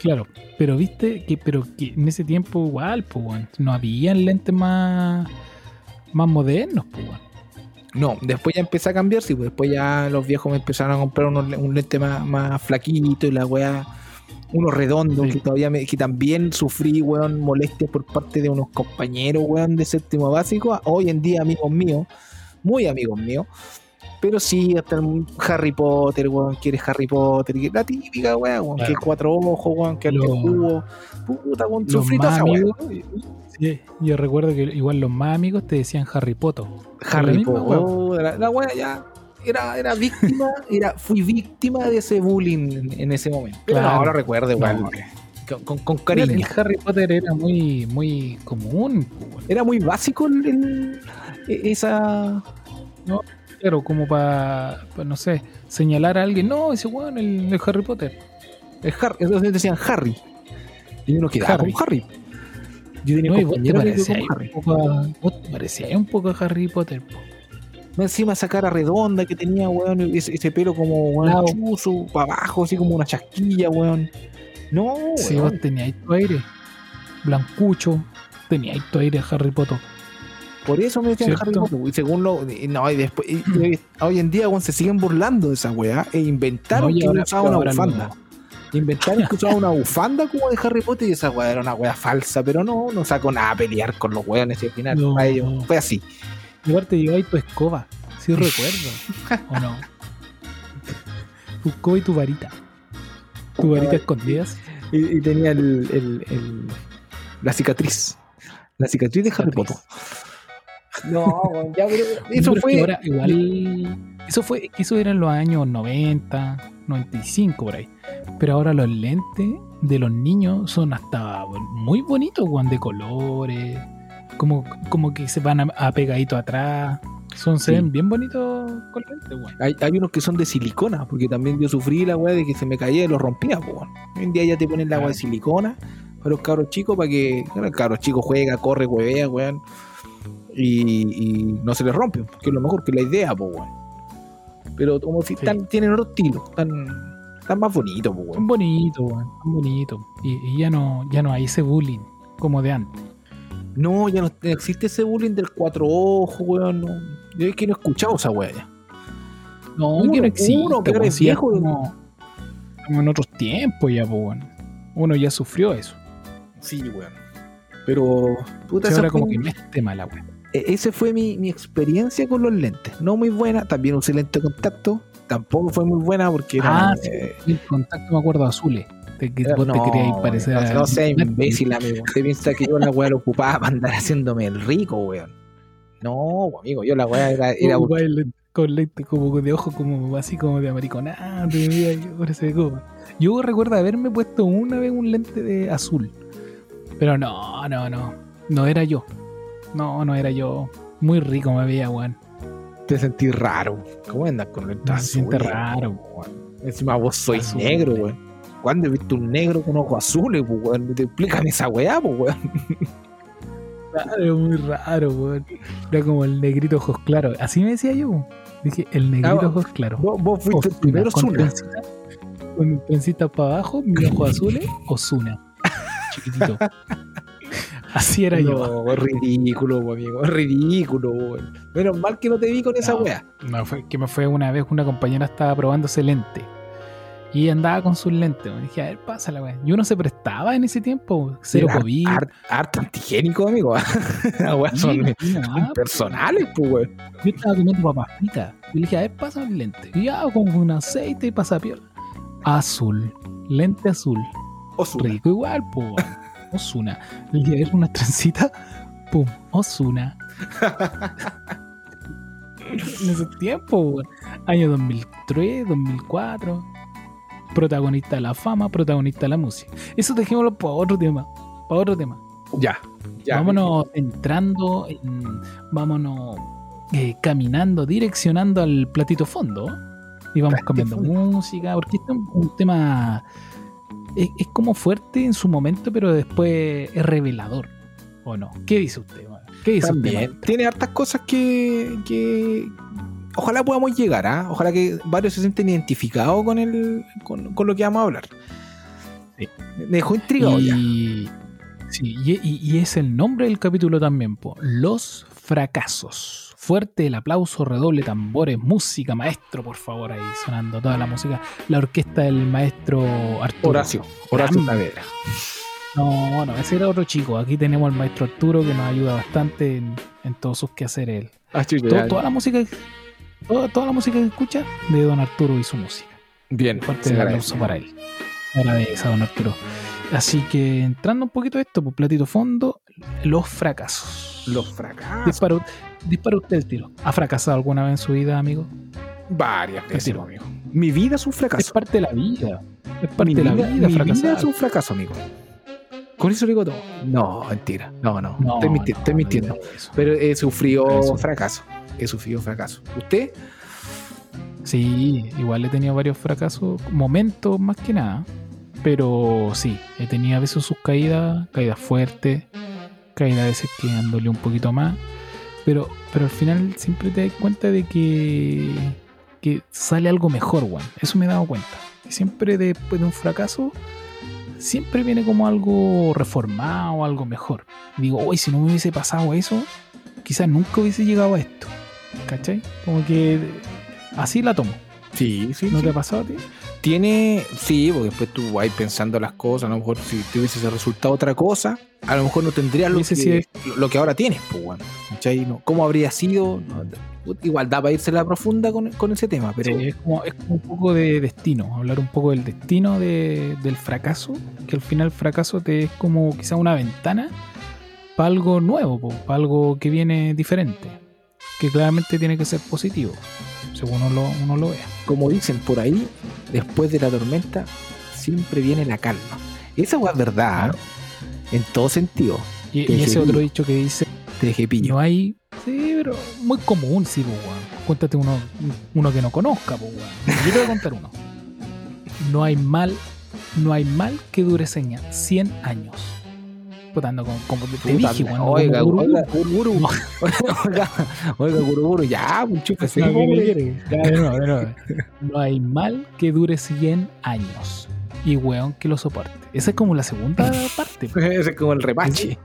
Claro, pero viste que, pero que en ese tiempo igual, pues, weón, no habían lentes más, más modernos, pues, weón. No, después ya empecé a cambiar, sí, pues después ya los viejos me empezaron a comprar unos, un lente más, más flaquito y la weá, uno redondo, Sí. que todavía me, que también sufrí, weón, molestias por parte de unos compañeros, weón, de séptimo básico, hoy en día amigos míos, muy amigos míos, pero sí, hasta el Harry Potter, weón, que eres Harry Potter, que la típica, weón, weón, que Claro. el cuatro ojos, weón, que el cubo, puta, weón, sufrí toda sí, yo recuerdo que igual los más amigos te decían Harry Potter. Harry Potter. La, la ya era, era víctima, era, fui víctima de ese bullying en, en ese momento. Pero Claro. no, lo igual. No. Con, con- con El cariño. Harry Potter era muy, muy común, pues. Era muy básico el, el- esa. Claro, como para, no sé, señalar a alguien, no, ese weón, el, el Harry Potter. El Harry, entonces decían Harry. Y uno quedaba Harry. como Harry. Yo tenía No, que un Harry. poco a, vos te parecías un poco a Harry Potter, po. Encima esa cara redonda que tenía, weón, ese, ese pelo como weón, Claro. chuzo, para abajo, así como una chasquilla, weón. No, weón. vos teníais tu aire, blancucho, teníais tu aire Harry Potter. Por eso me decían Harry. Potter. Y según lo. No, y después. y- y- hoy en día, weón, se siguen burlando de esa weá. E inventaron No, que ahora- usaba una bufanda. Inventaron que usaba una bufanda como de Harry Potter y esa weá era una weá falsa. Pero no, no sacó nada a pelear con los weones. Y al final, No. para ellos, fue así. Y aparte lleváis tu escoba, si recuerdo, ¿o no? Tu escoba y tu varita. Tu varita escondidas. Y, y tenía el, el- el- la cicatriz. La cicatriz de Harry Potter. No, ya, pero eso Pero es que fue. ahora igual. Eso fue, eso era en los años 90, 95 por ahí. Pero ahora los lentes de los niños son hasta muy bonitos, weón, de colores. Como, como que se van a, a pegadito atrás. Son, se Sí. ven bien bonitos con lentes, weón. Hay, hay unos que son de silicona, porque también yo sufrí la weá de que se me caía y los rompía, weón. Hoy en día ya te ponen la weá de silicona para los cabros chicos, para que bueno, el cabro chico juega, corre, huevea, weón. Y, y no se les rompe, que es lo mejor, que es la idea, weón. Pero como si Sí. tan, tienen otro estilo, tan, tan más bonito, po, Son weón. bonitos, weón. Bonitos. Y, y ya no, ya no hay ese bullying como de antes. No, ya no existe ese bullying del cuatro ojos, weón. No. Yo es que no he escuchado esa weá ya. No, Uno- que no existe. uno que eres viejo. como, como en otros tiempos ya, pues, weón. Uno ya sufrió eso. Sí, weón. Pero, puta, esa ahora como fue- que no es tema la weón. E- ese fue mi, mi experiencia con los lentes. No muy buena, también usé lente de contacto. Tampoco fue muy buena porque eran, Ah, sí. eh, El contacto me acuerdo azules. Te, que vos te querías parecer no, a- no sea imbécil, amigo. Usted piensa que yo la weá lo ocupaba para andar haciéndome el rico, weón. No, amigo, yo la weá era, era con lente como de ojo, como así como de y ahora se ve como- Yo recuerdo haberme puesto una vez un lente de azul. Pero no, no, no. No era yo. No, no era yo. Muy rico me veía, weón. te sentí raro. ¿Cómo andas con lentes Me siente raro, weón. Encima vos sois Azul, negro, weón. ¿Cuándo he visto un negro con ojos azules, pues, weón? Te explican esa weá, pues, weón. Raro, muy raro, weón. Era como el negrito ojos claros. Así me decía yo. Dije, el negrito Ah, ojos claros. Vos, vos fuiste el primero con Zuna. trencita, para abajo, mis ojos azules, Osuna. Chiquitito. Así era yo. No, es ridículo, amigo. Ridículo, weón. Menos mal que no te vi con esa weá. No, fue que me fue una vez una compañera estaba probándose lente. Y andaba con sus lentes. Me dije, a ver, pásala, weón. Y uno se prestaba en ese tiempo. Cero Era COVID. har- Harto antigénico, amigo. Son no, personales, pues, weón. Yo estaba comiendo papas fritas. Y le dije, a ver, pásame el lente. Y ya, con un aceite y pasapiola. Azul. Lente azul. Ozuna. Rico igual, pues. Osuna. Le dije, a ver, una trencita. Pum. Osuna. en ese tiempo, weón. Año 2003, 2004. Protagonista de la fama, protagonista de la música. Eso dejémoslo para otro tema. Para otro tema. Ya, ya. vámonos entrando, en- vámonos eh, caminando, direccionando al platito fondo. Y vamos cambiando música, porque este es un, un tema. Es, es como fuerte en su momento, pero después es revelador. ¿O no? ¿Qué dice usted? ¿Qué dice usted? También. maestro? Tiene hartas cosas que, que ojalá podamos llegar, ¿ah? Ojalá que varios se sienten identificados con el, con, con lo que vamos a hablar. Sí. Me dejó intrigado ya. Y, sí, y, y- es el nombre del capítulo también, po. Los fracasos. Fuerte el aplauso, redoble tambores, música, maestro, por favor, ahí sonando toda la música. La orquesta del maestro Arturo. Horacio, Horacio Saavedra. No, no, ese era otro chico. Aquí tenemos al maestro Arturo que nos ayuda bastante en, en todos sus quehaceres. Ah, ya. toda la música, toda, toda la música que escucha de Don Arturo y su música. Bien, Parte del aplauso para él. Agradece a Don Arturo. Así que entrando un poquito a esto, por platito fondo, los fracasos. Los fracasos. Dispara, dispara usted el tiro. ¿Ha fracasado alguna vez en su vida, amigo? Varias veces, amigo. Mi vida es un Es fracaso. parte de la vida. Es parte mi de la vida, vida, mi fracasar. vida es un fracaso, amigo. Con eso digo todo. No, mentira. No, no. No, estoy, no, mintiendo. Pero he sufrido Eso. fracaso. He sufrido fracaso. ¿Usted? Sí, igual he tenido varios fracasos, momentos más que nada. Pero sí, he tenido a veces sus caídas, caídas fuertes, caídas a veces que dándole un poquito más. Pero, pero al final siempre te das cuenta de que, que sale algo mejor, Juan. Eso me he dado cuenta. Siempre después de un fracaso, siempre viene como algo reformado, algo mejor. Digo, uy, si no me hubiese pasado eso, quizás nunca hubiese llegado a esto. ¿Cachai? Como que así la tomo. Sí, sí. ¿No sí. te ha pasado a ti? Tiene, sí, porque después tú vas pensando las cosas, a lo mejor si te hubiese resultado otra cosa, a lo mejor no tendrías lo, que, lo que ahora tienes, pues, bueno, ¿cachai? No, ¿Cómo habría sido? No, igual da para irse a la profunda con, con ese tema, pero Sí, es, como, es como un poco de destino, hablar un poco del destino de- del fracaso, que al final el fracaso te es como quizá una ventana para algo nuevo, para algo que viene diferente, que claramente tiene que ser positivo, según uno lo, uno lo vea. como dicen por ahí, después de la tormenta siempre viene la calma. Esa es verdad, en todo sentido. Y, ese otro dicho que dice, Te dejé pillo. no hay... Sí, pero muy común, sí, pues. Cuéntate uno, uno que no conozca, pues. Yo te voy a contar uno. No hay mal, no hay mal que dure 100 100 años. Putando como, como te dije, weón. oiga, oiga, guruguru. oiga, oiga, guruguru, ya, chúpese, No, de nuevo. No hay mal que dure 100 años. Y weón que lo soporte. Esa es como la segunda parte. Ese es como el remache.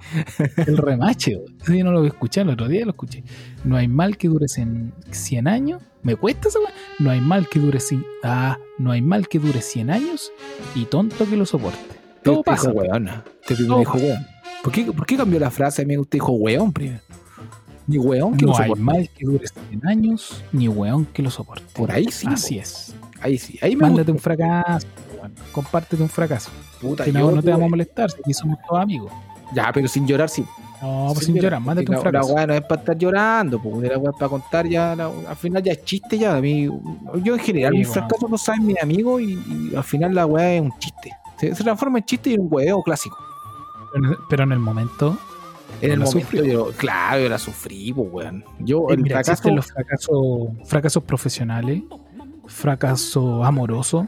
El remache. Ese yo no lo escuché, el otro día lo escuché. No hay mal que dure 100, 100 años. ¿Me cuesta esa weón? No hay mal que dure 100. Ah, no hay mal que dure 100 años y tonto que lo soporte. Todo pasa. weón. Dijo pasa. weón. ¿Por qué, ¿Por qué cambió la frase, amigo? Usted dijo weón primero. Ni weón que No lo hay soporte. mal que dure 100 años ni weón que lo soporte. Por ahí sí. Así po. es. Ahí sí. Ahí me Mándate gusta. un fracaso. weón. Compártete un fracaso. Puta, Que yo no, no te vamos a molestar, si aquí somos todos amigos. Ya, pero sin llorar, sí. No, pues sin llorar, mándate un fracaso. La weá no es para estar llorando, pues la weá es para contar ya. la- al final ya es chiste ya. A mí, yo en general, Sí, mis weón. fracasos no saben mis amigos y, y al final la weá es un chiste. Se, se transforma en chiste y en un huevo clásico. Pero en- el momento. En el momento, sufrió. yo, claro, yo la sufrí, pues weón. Yo, el mira, fracaso. los fracasos, fracasos profesionales, fracaso amoroso,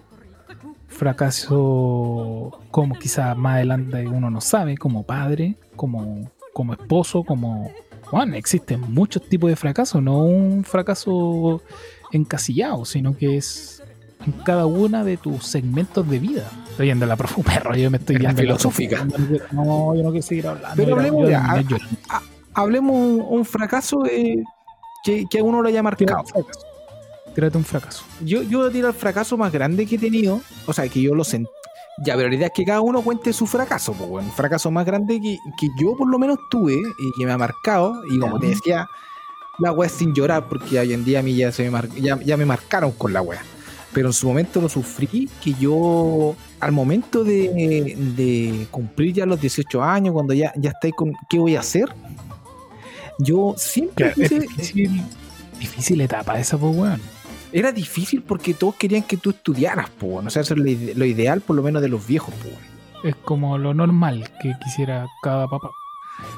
fracaso como quizá más adelante uno no sabe, como padre, como, como esposo, como... Bueno, existen muchos tipos de fracasos, no un fracaso encasillado, sino que es en cada una de tus segmentos de vida. Estoy yendo a la profunda, perro, yo me estoy yendo filosófica. No, yo no quiero seguir hablando. Pero hablemos yo de- ah, llorando. Hablemos un, un fracaso eh, que, que a uno lo haya marcado. Tírate un fracaso. Yo, yo voy a tirar el fracaso más grande que he tenido. O sea, que yo lo sentí. Ya, pero la idea es que cada uno cuente su fracaso, pues, bueno, un fracaso más grande que, que yo por lo menos tuve y que me ha marcado. Y como te decía, la es sin llorar, porque hoy en día a mí ya, se me, mar- ya, ya me marcaron con la weá. Pero en su momento lo sufrí, que yo, al momento de, de cumplir ya los 18 años, cuando ya, ya estáis con qué voy a hacer, yo siempre quise- difícil, difícil etapa esa, pues, weón. era difícil porque todos querían que tú estudiaras, po, weón. o sea, eso es lo, ide- lo ideal por lo menos de los viejos, weón. Es como lo normal que quisiera cada papá.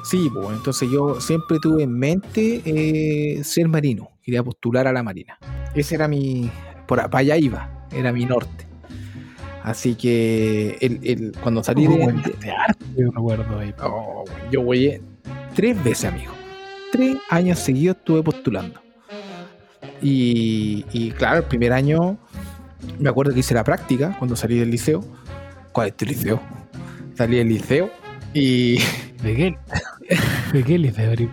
Sí, pues entonces yo siempre tuve en mente eh, ser marino, quería postular a la marina. Ese era mi, por allá iba, era mi norte. Así que el, el- cuando salí de, Oh, de- de arte, yo recuerdo ahí. Oh, yo voy tres veces, amigo. Tres años seguidos estuve postulando. Y, y claro, el primer año me acuerdo que hice la práctica cuando salí del liceo. ¿Cuál es tu liceo? Salí del liceo y ¿De qué? ¿De qué liceo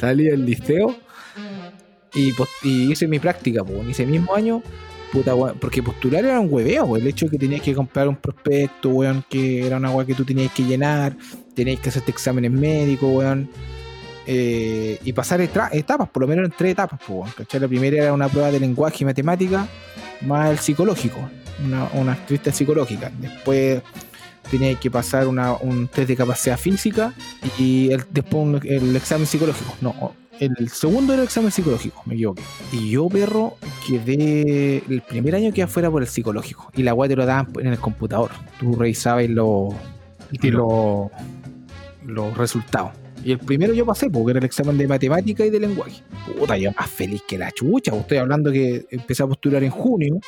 salí del liceo y, y hice mi práctica, po. Y ese mismo año, puta, weón, porque postular era un hueveo, po. el hecho de que tenías que comprar un prospecto, weón, que era una weá que tú tenías que llenar, tenías que hacerte exámenes médicos, weón, eh, y pasar etapas, por lo menos en tres etapas, weón, ¿cachai? La primera era una prueba de lenguaje y matemática, más el psicológico, una, una psicológica. Después tenías que pasar una, un test de capacidad física y el, después un- el examen psicológico. No, el segundo era el examen psicológico, me equivoqué. Y yo, perro, quedé. El primer año quedé afuera por el psicológico. Y la weá te lo daban en el computador. Tú revisabas los los resultados. Y el primero yo pasé, porque era el examen de matemática y de lenguaje. Puta, yo más feliz que la chucha. Estoy hablando que empecé a postular en junio,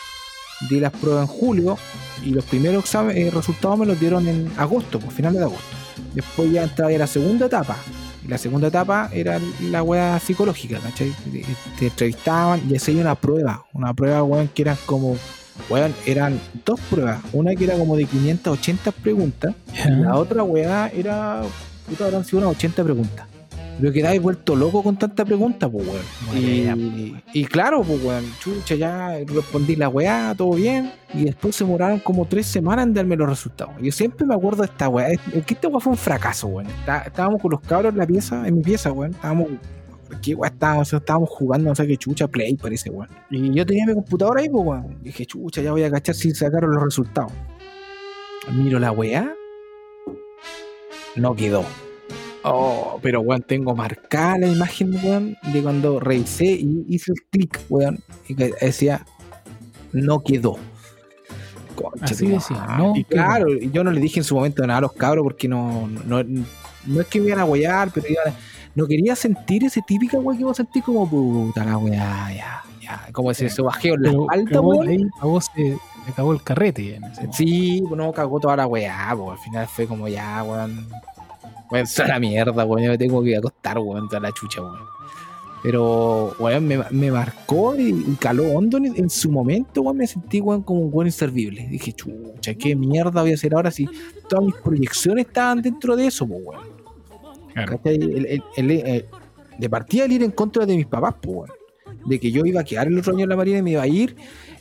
di las pruebas en julio, y los primeros eh, resultados me los dieron en agosto, pues finales de agosto. Después ya entraba en la segunda etapa. Y la segunda etapa era la weá psicológica, ¿cachai? Te, te entrevistaban y hacían una prueba. Una prueba, weón, que eran como. Weón, eran dos pruebas. Una que era como de 580 preguntas. Y la otra weá era. Puta, habrán sido unas 80 preguntas. Pero quedáis vuelto loco con tanta pregunta, pues weón. Y, y claro, pues weón, chucha, ya respondí la weá, todo bien. Y después se demoraron como tres semanas en darme los resultados. Yo siempre me acuerdo de esta weá. Es que esta weá fue un fracaso, weón. Está- estábamos con los cabros en la pieza, en mi pieza, weón. Estábamos. ¿Qué weá estábamos? Estábamos jugando, no sé qué chucha, play, parece, weón. Y yo tenía mi computadora ahí, pues weón. Dije, chucha, ya voy a cachar si sacaron los resultados. Miro la weá. No quedó. Oh, pero weón, tengo marcada la imagen, weón, de cuando revisé y hice el clic, weón, y que decía, no quedó. Concha Así decía, no Y claro, yo no le dije en su momento nada a los cabros porque no, no, no es que me iban a huear, pero iban a- no quería sentir ese típico weón que iba a sentir como puta la weá, ya, ya, como ese, ese bajeo en la espalda, weón. ahí, a vos se acabó el carrete. en ese momento. Sí, no cagó toda la weá, pues al final fue como ya, weón. Esa es la mierda, weón. Yo me tengo que a acostar, weón, toda la chucha, weón. Pero, weón, me, me marcó y, y caló hondo en, en su momento, weón. Me sentí, weón, como un weón inservible. Dije, chucha, ¿qué mierda voy a hacer ahora si todas mis proyecciones estaban dentro de eso, pues, weón? Claro. El- el- el- eh, de partida el ir en contra de mis papás, pues, weón. De que yo iba a quedar el otro año en la marina y me iba a ir,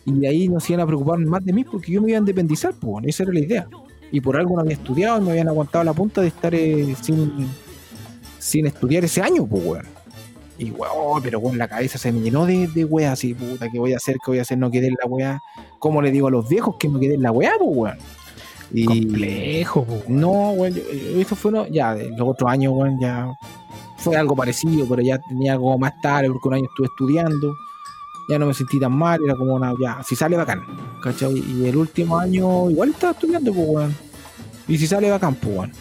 y de ahí no se iban a preocupar más de mí porque yo me iba a independizar, pues, weón. Esa era la idea. Y por algo no había estudiado y me habían aguantado la punta de estar eh, sin, sin estudiar ese año, pues, weón. Y weón, pero con la cabeza se me llenó de, de weas así, puta, ¿qué voy a hacer? ¿Qué voy a hacer? No quedé en la wea. ¿Cómo le digo a los viejos que no quedé en la wea, pues weón? Y Complejo, po, weón. no, weón, eso fue, no, ya, de los otros años, weón, ya fue algo parecido, pero ya tenía algo más tarde, porque un año estuve estudiando, ya no me sentí tan mal, era como una, ya, si sale bacán, ¿cachai? Y el último año igual estaba estudiando, pues, weón. Y si sale bacán, pues, weón.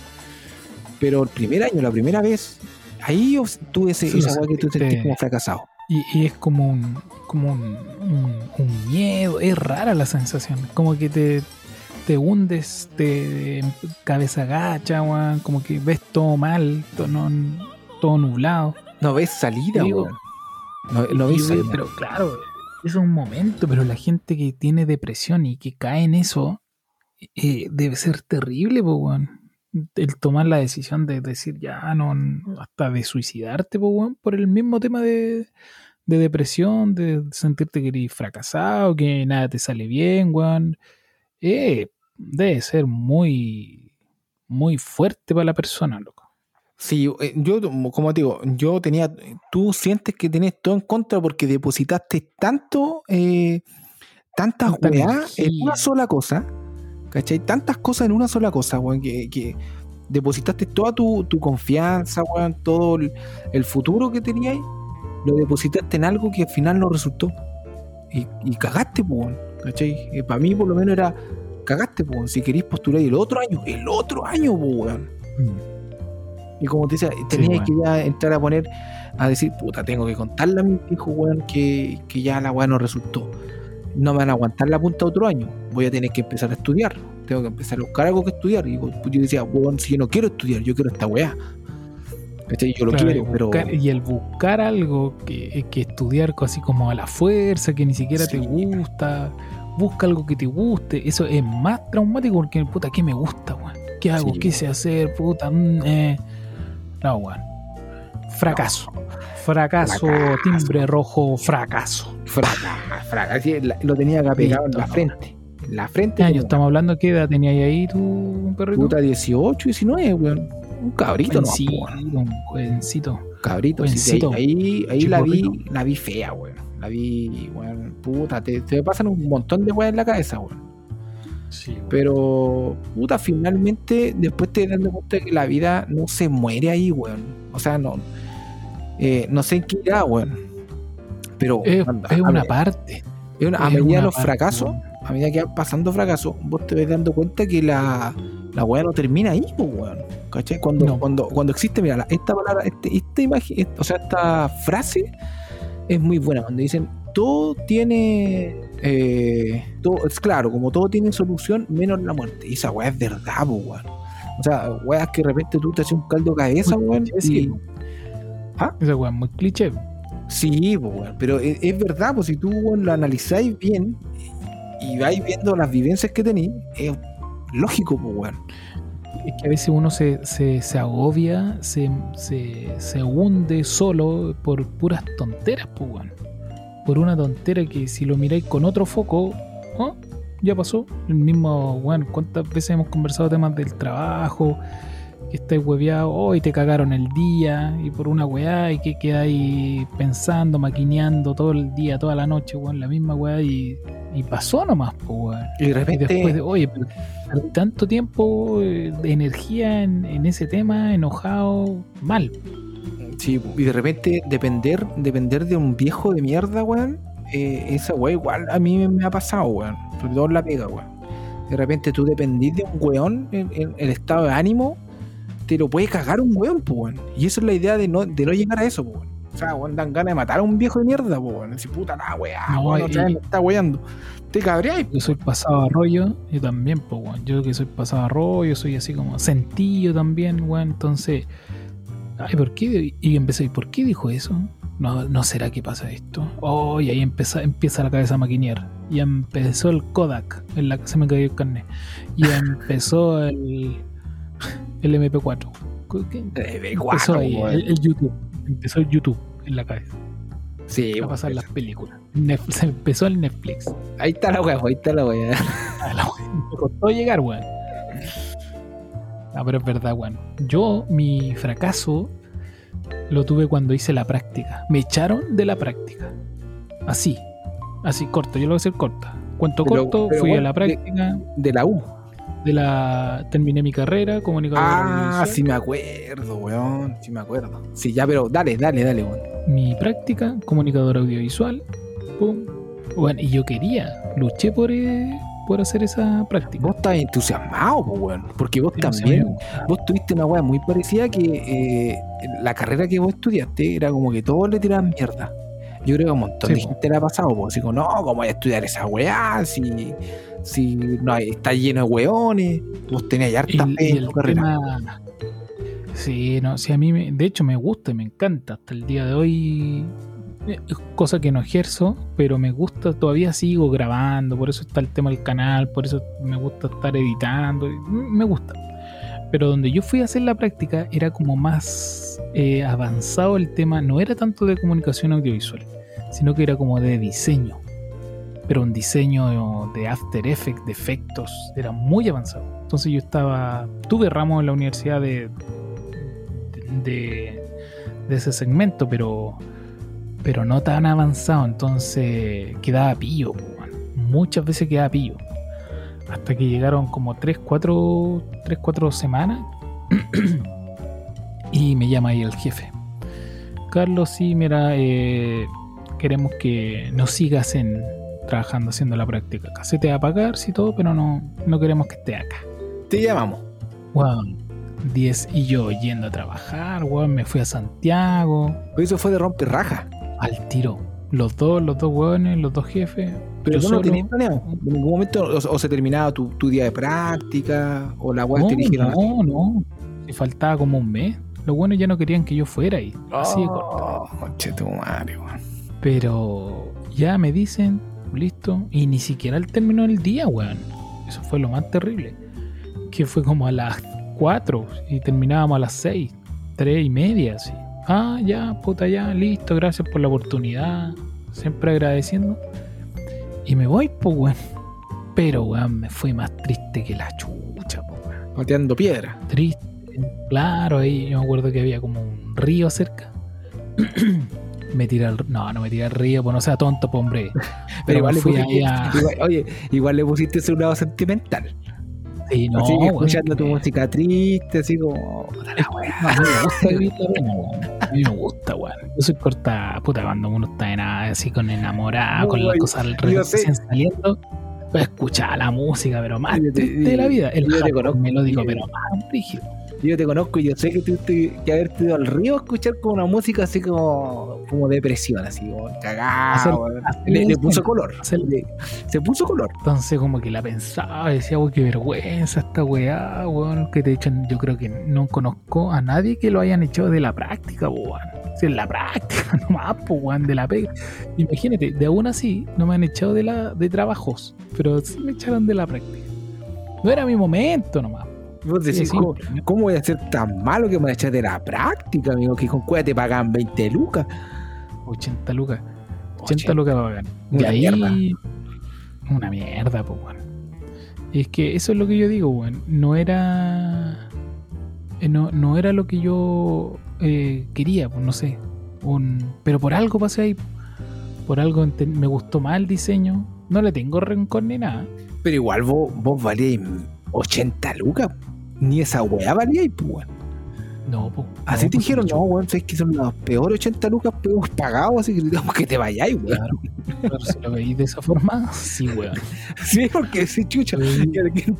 Pero el primer año, la primera vez, ahí yo tuve ese, Sí, esa que tú sentís como fracasado. Y, y es como un, como un, un- un miedo, es rara la sensación, como que te, te hundes, te cabeza gacha, weón, como que ves todo mal, todo, no- todo nublado. No ves salida, weón. No, no Y, ves salida. pero claro, es un momento, pero la gente que tiene depresión y que cae en eso eh, debe ser terrible, po, weón. El tomar la decisión de decir ya, no, no, hasta de suicidarte, po, weón, por el mismo tema de, de depresión, de sentirte que eres fracasado, que nada te sale bien, weón. Eh, debe ser muy, muy fuerte para la persona, loco. Sí, eh, yo, como te digo, yo tenía, tú sientes que tenés todo en contra porque depositaste tanto, eh, tantas Tanta weá en una sola cosa, ¿cachai? Tantas cosas en una sola cosa, weón, que, que depositaste toda tu, tu confianza, weón, todo el, el futuro que tenías, lo depositaste en algo que al final no resultó. Y, y cagaste, weón, ¿cachai? Para mí, por lo menos, era cagaste, weón. si queréis postular el otro año, el otro año, weón. Y como te decía, tenía que ya entrar a poner, a decir, puta, tengo que contarle a mi hijo, weón, que, que ya la weá no resultó. No me van a aguantar la punta otro año. Voy a tener que empezar a estudiar. Tengo que empezar a buscar algo que estudiar. Y pues, yo decía, weón, si yo no quiero estudiar, yo quiero esta weá. Yo lo Claro, quiero, y, pero. y el buscar algo que, que estudiar así como a la fuerza, que ni siquiera te gusta, busca algo que te guste, eso es más traumático porque, puta, ¿qué me gusta, weón? ¿Qué hago? Sí. ¿Qué sé hacer? Puta, mm, eh. No, weón. Fracaso. Fracaso, Fracaso. timbre rojo, fracaso. Fraca, fraca. Así, la- lo tenía acá pegado en la no. frente. En la frente. ¿Qué año como estamos hablando? ¿Qué edad tenías ahí tu perrito? Puta 18, 19, weón. Un cabrito, no, Jovencito, weón. un jovencito. Cabrito, sí, sí, ahí, ahí la vi, la vi fea, weón. La vi, weón, puta, te, te pasan un montón de weas en la cabeza, weón. Sí. Pero, puta, finalmente, después te dando cuenta que la vida no se muere ahí, weón. O sea, no. eh, no sé en qué irá, weón. Pero es, anda, es a una parte. es una- a es medida de los parte, fracasos, a medida que van pasando fracasos, vos te vas dando cuenta que la, la weá no termina ahí, pues, weón. ¿Cachai? Cuando, No. cuando, cuando existe, mira, esta palabra, este, esta imagen, o sea, esta frase es muy buena. Cuando dicen todo tiene. eh, todo, es claro, como todo tiene solución, menos la muerte. Y esa weá es verdad, pues, weón. O sea, weas que de repente tú te haces un caldo de cabeza, weón. sí, po. ¿Ah? Esa weá es muy cliché. Sí, weón, pero es, es verdad, pues si tú weón, lo analizáis bien y vais viendo las vivencias que tenéis, es lógico, pues, weón. Es que a veces uno se, se, se agobia, se, se, se hunde solo por puras tonteras, pues, weón. Por una tontera que si lo miráis con otro foco, oh, ya pasó. El mismo, weón, ¿cuántas veces hemos conversado temas del trabajo? Que estáis hueveado, hoy te cagaron el día, y por una weá, y que quedáis pensando, maquineando todo el día, toda la noche, weón, la misma weá, y, y pasó nomás, pues, weón. Y de Y repente, después de, oye, pero tanto tiempo eh, de energía en, en ese tema, enojado, mal. Sí, y de repente depender, depender de un viejo de mierda, weón, eh, esa weá igual a mí me, ha pasado, weón. Sobre todo en la pega, weón. De repente tú dependís de un weón en, en el estado de ánimo, te lo puede cagar un weón, pues, weón. Y esa es la idea de no, de no llegar a eso, pues, weón. O sea, weón, dan ganas de matar a un viejo de mierda, pues, weón. Puta la weá, No, weón, otra y- vez me está weando. Te cabreáis, Yo soy pasado a rollo, yo también, pues, weón. Yo que soy pasado a rollo, soy así como sentido también, weón. Entonces, ay, ¿por qué? Y empecé, ¿por qué dijo eso? No, no será que pasa esto. Oh, y ahí empieza, empieza la cabeza a maquinear. Y empezó el Kodak, en la que se me cayó el carnet. Y empezó el, el MP4. ¿Qué? Empezó ahí, el, el YouTube. Empezó el YouTube en la cabeza. Sí, a pasar las películas. Netflix- se empezó el Netflix. ahí está la weá, ahí está la weá. A la wea, Me costó llegar, weón. Ah, pero es verdad, weón. Yo, mi fracaso lo tuve cuando hice la práctica. Me echaron de la práctica. Así. Así, corto. Yo lo voy a hacer corta. Cuento Pero- corto, pero fui a bueno, la práctica. De la U. De la. Terminé mi carrera, comunicador Ah, sí me acuerdo, weón. Sí me acuerdo. Sí, ya, pero dale, dale, dale, weón. Mi práctica, comunicador audiovisual. Pum. Bueno, y yo quería, luché por, eh, por hacer esa práctica. Vos estás entusiasmado, po, weón. Porque vos también. Vos tuviste una weá muy parecida que eh, la carrera que vos estudiaste era como que todos le tiraban mierda. Yo creo que un montón Sí, de po. gente le ha pasado, pues así como, no, ¿cómo voy a estudiar esa weá? Si, si no está lleno de weones, vos tenías harta fe y en el tu carrera. tema. Sí, no, sí, a mí, me- de hecho, me gusta y me encanta. Hasta el día de hoy, cosa que no ejerzo, pero me gusta, todavía sigo grabando, por eso está el tema del canal, por eso me gusta estar editando, me gusta. Pero donde yo fui a hacer la práctica era como más eh, avanzado el tema, no era tanto de comunicación audiovisual, sino que era como de diseño. Pero un diseño de After Effects, de efectos, era muy avanzado. Entonces yo estaba, tuve ramos en la universidad de ese segmento, pero, pero no tan avanzado. Entonces quedaba pillo, muchas veces quedaba pillo. Hasta que llegaron como 3, 4, 3, 4 semanas y me llama ahí el jefe. Carlos, sí, mira, eh, queremos que nos sigas en trabajando haciendo la práctica acá. Se te va a pagar, sí, todo, pero no, no queremos que esté acá. Te llamamos. Weón, 10 y yo yendo a trabajar, weón, me fui a Santiago, eso fue de romper raja. Al tiro. Los dos, los dos weones, los dos jefes. Pero tú no tenías planeado. En ningún momento o, o se terminaba tu, tu día de práctica, o la weá No, te dijeron. no, no. Si faltaba como un mes. Los buenos ya no querían que yo fuera ahí. Así de corto. Oh, tu madre, weón. Pero ya me dicen, listo. Y ni siquiera al término del día, weón. Eso fue lo más terrible. Que fue como a las 4 y terminábamos a las 6, 3 y media, así. Ah, ya, puta, ya, listo, gracias por la oportunidad. Siempre agradeciendo. Y me voy, pues, weón. Pero, weón, me fui más triste que la chucha, pues, weón. Pateando piedra. Triste. Claro, ahí yo me acuerdo que había como un río cerca. me tiré al No, no me tiré al río, pues no sea tonto, pues, hombre. Pero, igual le fui pusiste, a. igual- oye, igual le pusiste ese lado sentimental. Sí, no, así escuchando tu música triste, así como. la. No, a mí me gusta la. A mí me gusta, weón. Yo soy corta, puta, cuando uno está en, así con enamorado, con las cosas recién saliendo, pues escuchar la música, pero más de la vida. El melódico, pero más rígido. Yo te conozco y yo sé que tuviste que haberte ido al río a escuchar como una música así como, como depresión, así como cagado. Le, puso color. Le- se puso color. Entonces como que la pensaba, decía, weón, qué vergüenza esta weá, weón, que de hecho yo creo que no conozco a nadie que lo hayan echado de la práctica, weón. Si en la práctica nomás, pues, weón, de la pega. Imagínate, de aún así no me han echado de la de trabajos, pero sí me echaron de la práctica. No era mi momento nomás. Vos decís, sí. ¿cómo, cómo voy a ser tan malo que me voy a echar de la práctica, amigo? Que con cueva te pagan 20 lucas. 80 lucas. 80 Ochenta. lucas para pagar. Y Una ahí. mierda. Una mierda, pues. Y es que eso es lo que yo digo, weón. No era. eh, No, no era lo que yo eh, quería, pues no sé. Un, pero por algo pasé ahí. Por algo me gustó más el diseño. No le tengo rencor ni nada. Pero igual vos, vos valíais 80 lucas. Ni esa weá valíais, pues, weón. No, pues. Así no, te pues, dijeron, no, weón, sabes que son los peores 80 lucas que hemos pagado, así que digamos que te vayáis, weón. Claro, claro, si lo veis de esa forma, sí, weón. Sí, porque sí, chucha. Sí.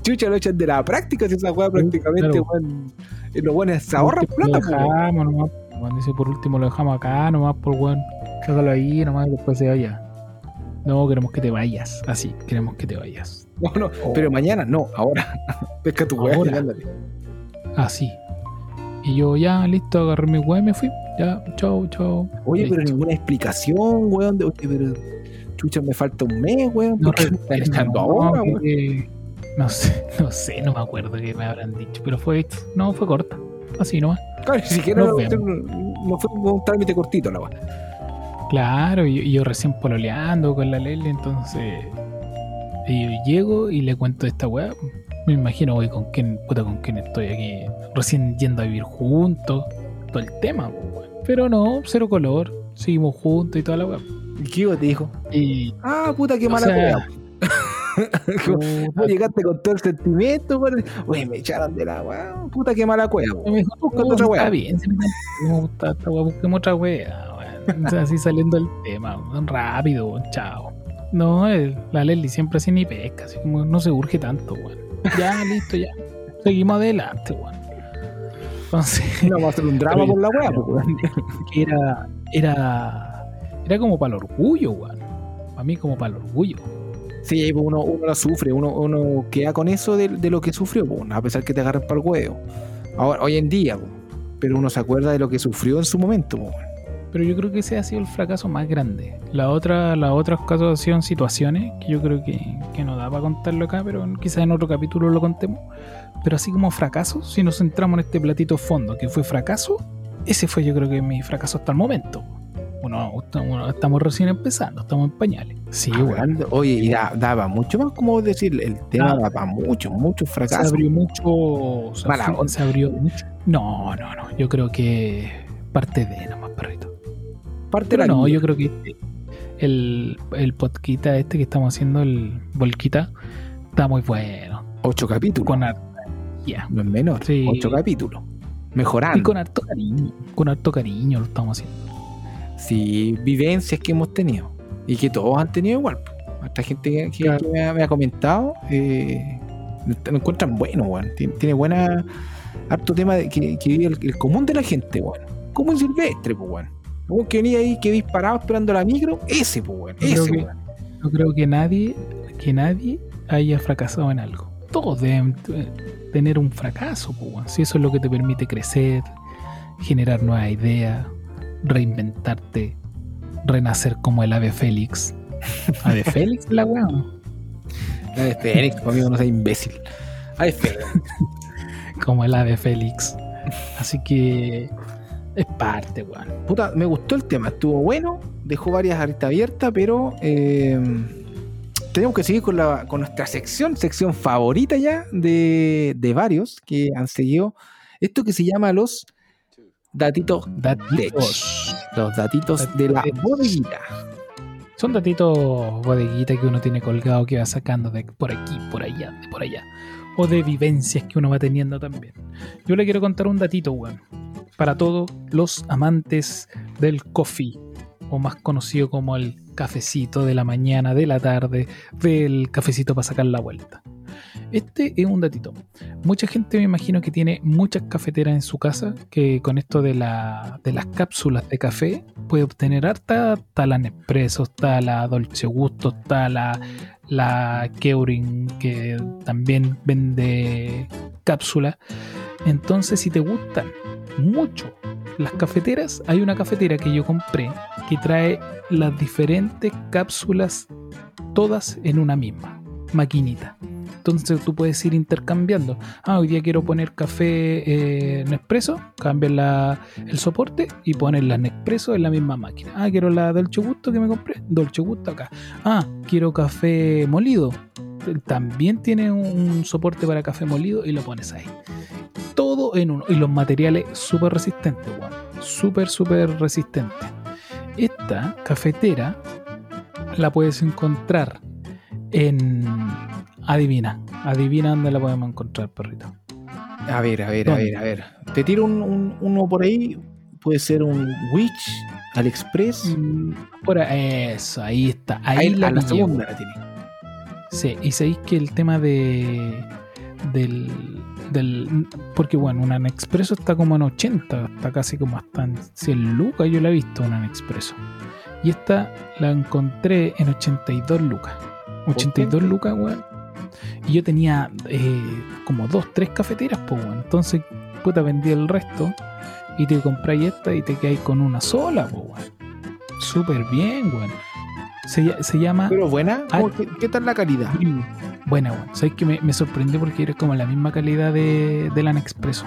Chucha lo echan de la práctica, si esa weá prácticamente, claro. weón. Los buenos se ahorran plata, pues, weón. dejamos nomás. Weón dice, por último lo dejamos acá nomás por weón. Cágalo ahí nomás y después se vaya. No, queremos que te vayas. Así, queremos que te vayas. No, no, pero mañana no, ahora. Pesca tu weá y ándate. Así. Y yo ya, listo, agarré mi weón y me fui. Ya, chao, chao. Oye, pero ninguna explicación, weón. De, oye, pero chucha, me falta un mes, weón. No ¿Por qué me están recuerdo, echando no, ahora, weón? no sé, no sé, no me acuerdo qué me habrán dicho, pero fue, no, fue corta. Así nomás. Claro, ni siquiera no, fue un trámite cortito la weá. Claro, y, y yo recién pololeando con la Lele, entonces. Yo llego y le cuento esta weá. Me imagino, güey, con quién, puta, con quién estoy aquí. Recién yendo a vivir juntos. Todo el tema, weón. Pero no, cero color. Seguimos juntos y toda la weá. ¿Y qué te dijo? Y. Ah, puta, qué mala Vos llegaste con todo el sentimiento. Oye, me echaron de la weá. Puta, qué mala cueva. me dijo, Busca "No, otra está weá". bien, si me gusta esta weá, busquemos otra weá, así saliendo del tema, rápido, chao. No, el- la Leslie siempre así ni pesca, así como no se urge tanto, weón. Ya, listo, ya. Seguimos adelante, weón. Entonces, No, a hacer un drama por la weá, weón. era, era, era como para el orgullo, weón. Para mí como para el orgullo. Sí, pues uno, uno lo sufre, uno, uno queda con eso de, de lo que sufrió, pues, a pesar que te agarren para el huevo. Ahora, hoy en día, pues, pero uno se acuerda de lo que sufrió en su momento. pues. Pero yo creo que ese ha sido el fracaso más grande. La otra, las otras casos han sido situaciones que yo creo que, que no da para contarlo acá, pero quizás en otro capítulo lo contemos. Pero así como fracaso, si nos centramos en este platito fondo que fue fracaso, ese fue yo creo que mi fracaso hasta el momento. Bueno, estamos, estamos recién empezando, estamos en pañales. Sí. Hablando- Oye, y da- daba mucho más, como decir, el tema Ah. da para muchos, muchos Se abrió mucho. Se, se abrió mucho. No, no, no. Yo creo que parte de nomás, perrito. Parte Pero de la no, vida. yo creo que este- el, el podquita este que estamos haciendo, el Volquita, está muy bueno. Ocho capítulos. Con harta energía. No es menor. Sí. Ocho capítulos. Mejorando. Y con harto cariño. Con harto cariño lo estamos haciendo. Sí, vivencias que hemos tenido. Y que todos han tenido igual. Esta gente que, que- Claro. que me, ha, me ha comentado eh, lo encuentran bueno, weón. Tiene, tiene buena. Harto tema de que, que vive el, el común de la gente, weón. Como silvestre, pues, weón. Vos que venía ahí, que disparado esperando la micro, ese, pues, creo Ese, que- weón. Yo creo que nadie, que nadie haya fracasado en algo. Todos deben tener un fracaso, po, weón. si eso es lo que te permite crecer, generar nuevas ideas, reinventarte, renacer como el ave Félix. Ave Félix, la weón. La de Fénix, conmigo no sea imbécil. Ay, Fénix. Como el ave Félix. Así que es parte, weón. Puta, me gustó el tema, estuvo bueno, dejó varias aristas abiertas, pero eh, tenemos que seguir con, la, con nuestra sección, sección favorita ya de, de varios que han seguido esto que se llama los datitos Datitos. los datitos de la bodeguita. Son datitos bodeguita que uno tiene colgado que va sacando de por aquí, por allá, de por allá. O de vivencias que uno va teniendo también. Yo le quiero contar un datito, weón. Para todos los amantes del coffee, o más conocido como el cafecito de la mañana, de la tarde, del cafecito para sacar la vuelta. Este es un datito. Mucha gente me imagino que tiene muchas cafeteras en su casa, que con esto de, la, de las cápsulas de café puede obtener harta, está la Nespresso, está la Dolce Gusto, está la, la que también vende cápsulas. Entonces, si te gustan mucho las cafeteras, hay una cafetera que yo compré que trae las diferentes cápsulas todas en una misma maquinita. Entonces tú puedes ir intercambiando. Ah, hoy día quiero poner café eh, Nespresso, cambias el soporte y pones la Nespresso en la misma máquina. Ah, quiero la Dolce Gusto que me compré, Dolce Gusto acá. Ah, quiero café molido. También tiene un soporte para café molido y lo pones ahí. Todo en uno. Y los materiales súper resistentes, weón. Súper, súper resistentes. Esta cafetera la puedes encontrar en. Adivina. Adivina dónde la podemos encontrar, perrito. A ver, a ver, a ver, a ver. Te tiro un, un- uno por ahí, puede ser un Witch, AliExpress. Mm, Por ahí, eso, ahí está. Ahí, Ahí, la, a la segunda la tiene. Sí, y sabéis que el tema de. del. del porque bueno, una Expreso está como en 80, está casi como hasta en 100 lucas. Yo la he visto, una Expreso. Y esta la encontré en 82 lucas. 82 Potente. lucas, weón. Y yo tenía eh, como dos, tres cafeteras, pues, weón. Entonces, puta, vendí el resto. Y te compráis esta y te quedáis con una sola, pues, weón. Súper bien, weón. Se, se llama Pero buena, Ah. ¿cómo- ¿qué, qué tal la calidad? Buena, weón. Sabes que me, me sorprendió porque era como la misma calidad de, de la Expreso.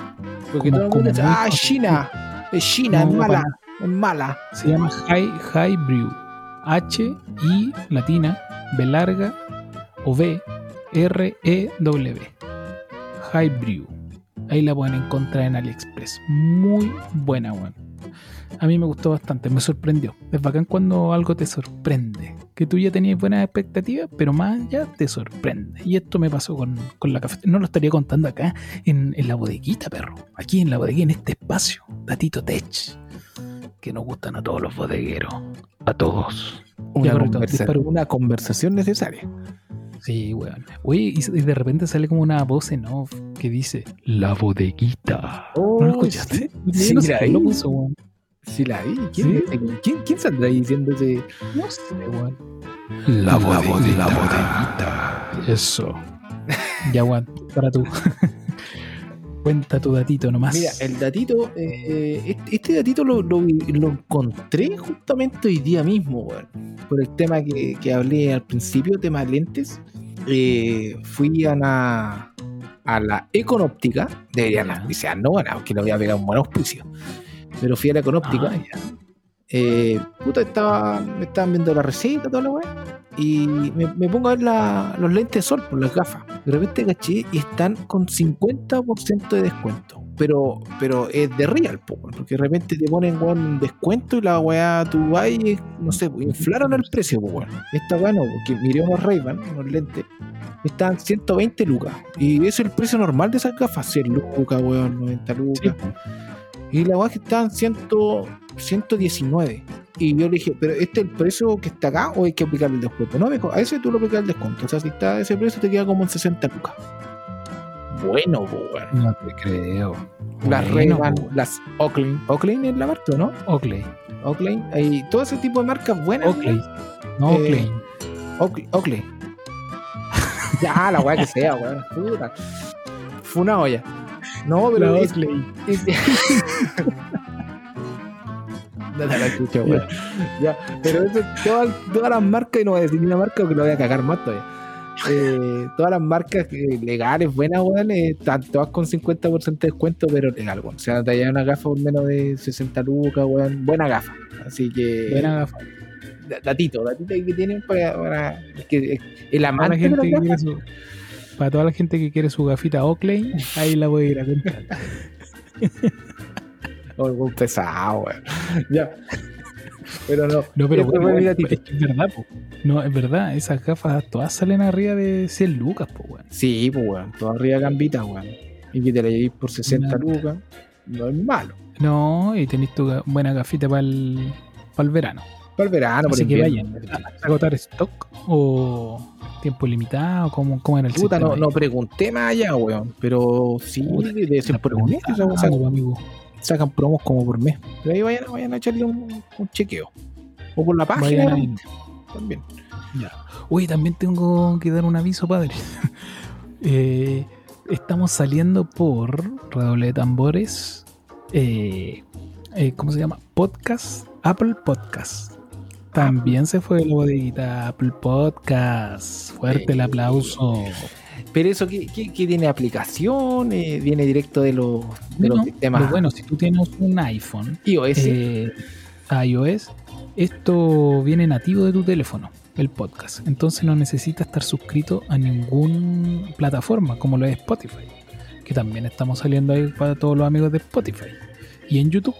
Porque Como- todo el mundo ah, cosita". China, es China, es mala, es mala. Se llama High, High Brew. H, I, latina, B larga, o B, R, E, W. High Brew. Ahí la pueden encontrar en AliExpress. Muy buena, weón. A mí me gustó bastante, me sorprendió. Es bacán cuando algo te sorprende. Que tú ya tenías buenas expectativas, pero más allá te sorprende. Y esto me pasó con, con la cafetería. No lo estaría contando acá en, en la bodeguita, perro. Aquí en la bodeguita, en este espacio. Datito Tech. Que nos gustan a todos los bodegueros. A todos. Una, conversa- una conversación necesaria. Sí, weón. Oye, y de repente sale como una voz en off que dice La bodeguita. ¿No lo escuchaste? Sí, Yo no sé lo puso, weón. Sí, la vi. ¿Quién, ¿Sí? es ese? ¿Quién, quién saldrá ese? No sé, weón. La bodeguita. Eso. ya, weón. Para tú. Cuenta tu datito nomás. Mira, el datito, eh, este, este datito lo, lo encontré justamente hoy día mismo, weón. Por el tema que, que hablé al principio, tema lentes. Eh, fui a la, a la Econóptica, deberían auspiciar, no, bueno, que le voy a pegar un buen auspicio. Pero fui a la Econóptica. Ah. Eh, puta, estaba, me estaban viendo la receta, toda la weá. Y me, me pongo a ver la- los lentes de sol por las gafas. De repente caché y están con 50% de descuento. Pero, pero es de real, po, porque de repente te ponen weón, un descuento y la weá, tú vas y, no sé, pues, inflaron el precio, po, weón. Esta weá no, porque miré unos ray unos lentes, estaban 120 lucas. Y ese es el precio normal de esas gafas, 100 lucas, weón, 90 lucas. Sí, Y la weá que estaban 100, 119. Y yo le dije, ¿pero este es el precio que está acá o hay que aplicar el descuento? No, me dijo, a ese tú lo aplicas el descuento. O sea, si está a ese precio te queda como en 60 lucas. Bueno, weón. No te creo. Las Bueno, las Oakley. Oakley es la marca, ¿no? Oakley. Oakley. Hay todo ese tipo de marcas buenas. Oakley. No, Eh, Oakley. Oakley. Oakley. ya, la weá que sea, weón. Puta. Fue una olla. No, pero La es- Oakley. weón. Ya, pero eso, todas, todas las marcas, y no voy a decir ni una marca porque lo voy a cagar más todavía. Eh, todas las marcas eh, legales, buenas, weón, eh, están todas con 50% de descuento, pero legal, weón. O sea, te una gafa por menos de 60 lucas, weón. Buena gafa. Así que. Buena gafa. da- Datito, datito que tienen para. para que, eh, el la amante de gente que su, para toda la gente que quiere su gafita Oakley, ahí la voy a ir a comprar. oh, pesado, weón. Ya. Pero no. No, pero bueno, es que es verdad, po. No, es verdad, esas gafas todas salen arriba de 100 lucas, po, weón. Sí, pues, weón. Todo arriba gambita, weón. Y que te la llevéis por 60 Nada. lucas. No es malo. No, y tenéis tu buena gafita para el, verano. Para el verano, por Así el que vayan. ¿A agotar stock o tiempo limitado? ¿Cómo, cómo era el Puta, no, no pregunté más allá, weón. Pero sí, debe ser La por mes. pregunta, esa weá, sacan, algo, amigo. Sacan promos como por mes. Pero ahí vayan, vayan a echarle un, un chequeo. O por la página también. Ya. Uy, también tengo que dar un aviso, padre. Eh, estamos saliendo por redoble de tambores. eh, eh, ¿Cómo se llama? Podcast. Apple Podcast. También se fue la bodeguita Apple Podcast. Fuerte el aplauso. Pero eso, ¿qué, qué, qué tiene aplicación? Eh, ¿Viene directo de los, de los No, sistemas pero bueno, si tú tienes un iPhone, iOS? eh, iOS, esto viene nativo de tu teléfono, el podcast. Entonces no necesitas estar suscrito a ninguna plataforma como lo es Spotify, que también estamos saliendo ahí para todos los amigos de Spotify y en YouTube.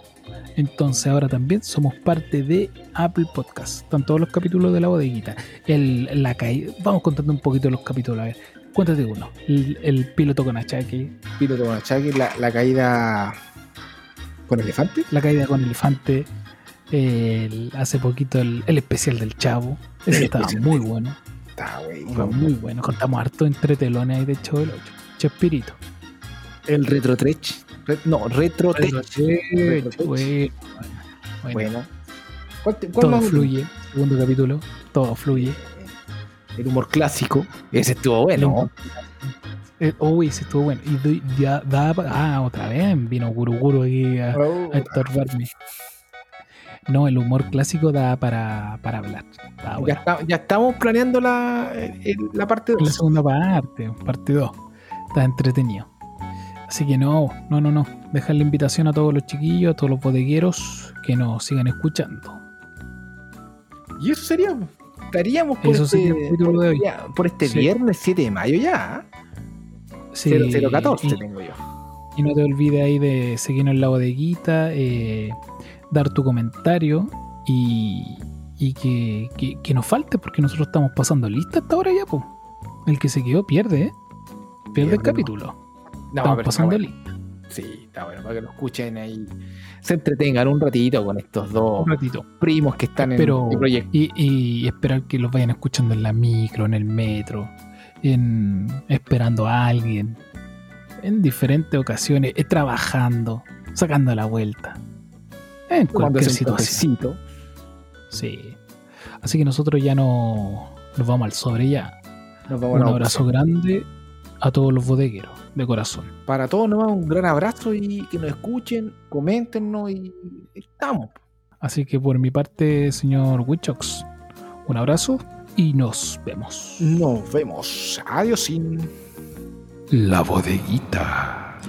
Entonces ahora también somos parte de Apple Podcast. Están todos los capítulos de la bodeguita. El, la caída. Vamos contando un poquito los capítulos. A ver, cuéntate uno. El, el piloto con achaque, Piloto con achaque, la, la caída con elefante. La caída con elefante. el- hace poquito el, el especial del Chavo. Ese estaba muy bueno. Está, güey. Fue muy bueno. Contamos harto entre telones ahí de Chavo del 8. Chespirito. El retro trech. Re- no, retro tech. Bueno, bueno. Bueno. ¿Cuál, te- cuál Todo fluye. Segundo capítulo. Todo fluye. El humor clásico. Ese estuvo bueno. Eh, uy, ese estuvo bueno. Y doy- ya da Ah, otra vez vino Guruguru aquí a, a estorbarme. No, el humor clásico da para, para hablar. Ya, está- ya estamos planeando la, el- la parte En la 2. segunda parte, parte 2. Está entretenido. Así que no, no, no, no. Dejar la invitación a todos los chiquillos, a todos los bodegueros que nos sigan escuchando. Y eso sería. Estaríamos por Eso este, de hoy. ya, por este Sí. viernes 7 de mayo ya. Sí, 0014 y, tengo yo. y no te olvides ahí de seguirnos en la bodeguita, eh, dar tu comentario y, y que, que, que nos falte, porque nosotros estamos pasando lista hasta ahora ya, pues. El que se quedó pierde, ¿eh? Pierde el capítulo. No, estamos pasando bueno. lista. Sí, está bueno, para que lo escuchen ahí. Se entretengan un ratito con estos dos ratito. primos que están en el proyecto. Y, y esperar que los vayan escuchando en la micro, en el metro, en esperando a alguien, en diferentes ocasiones, eh, trabajando, sacando la vuelta. En cualquier situación. cafecito. Sí. Así que nosotros ya no nos vamos al sobre ya. Nos vamos Un abrazo grande a todos los bodegueros, de corazón. Para todos nomás un gran abrazo y que nos escuchen, coméntenos y estamos. Así que por mi parte, señor Wichox, un abrazo y nos vemos. Nos vemos. Adiós. Sin... La bodeguita.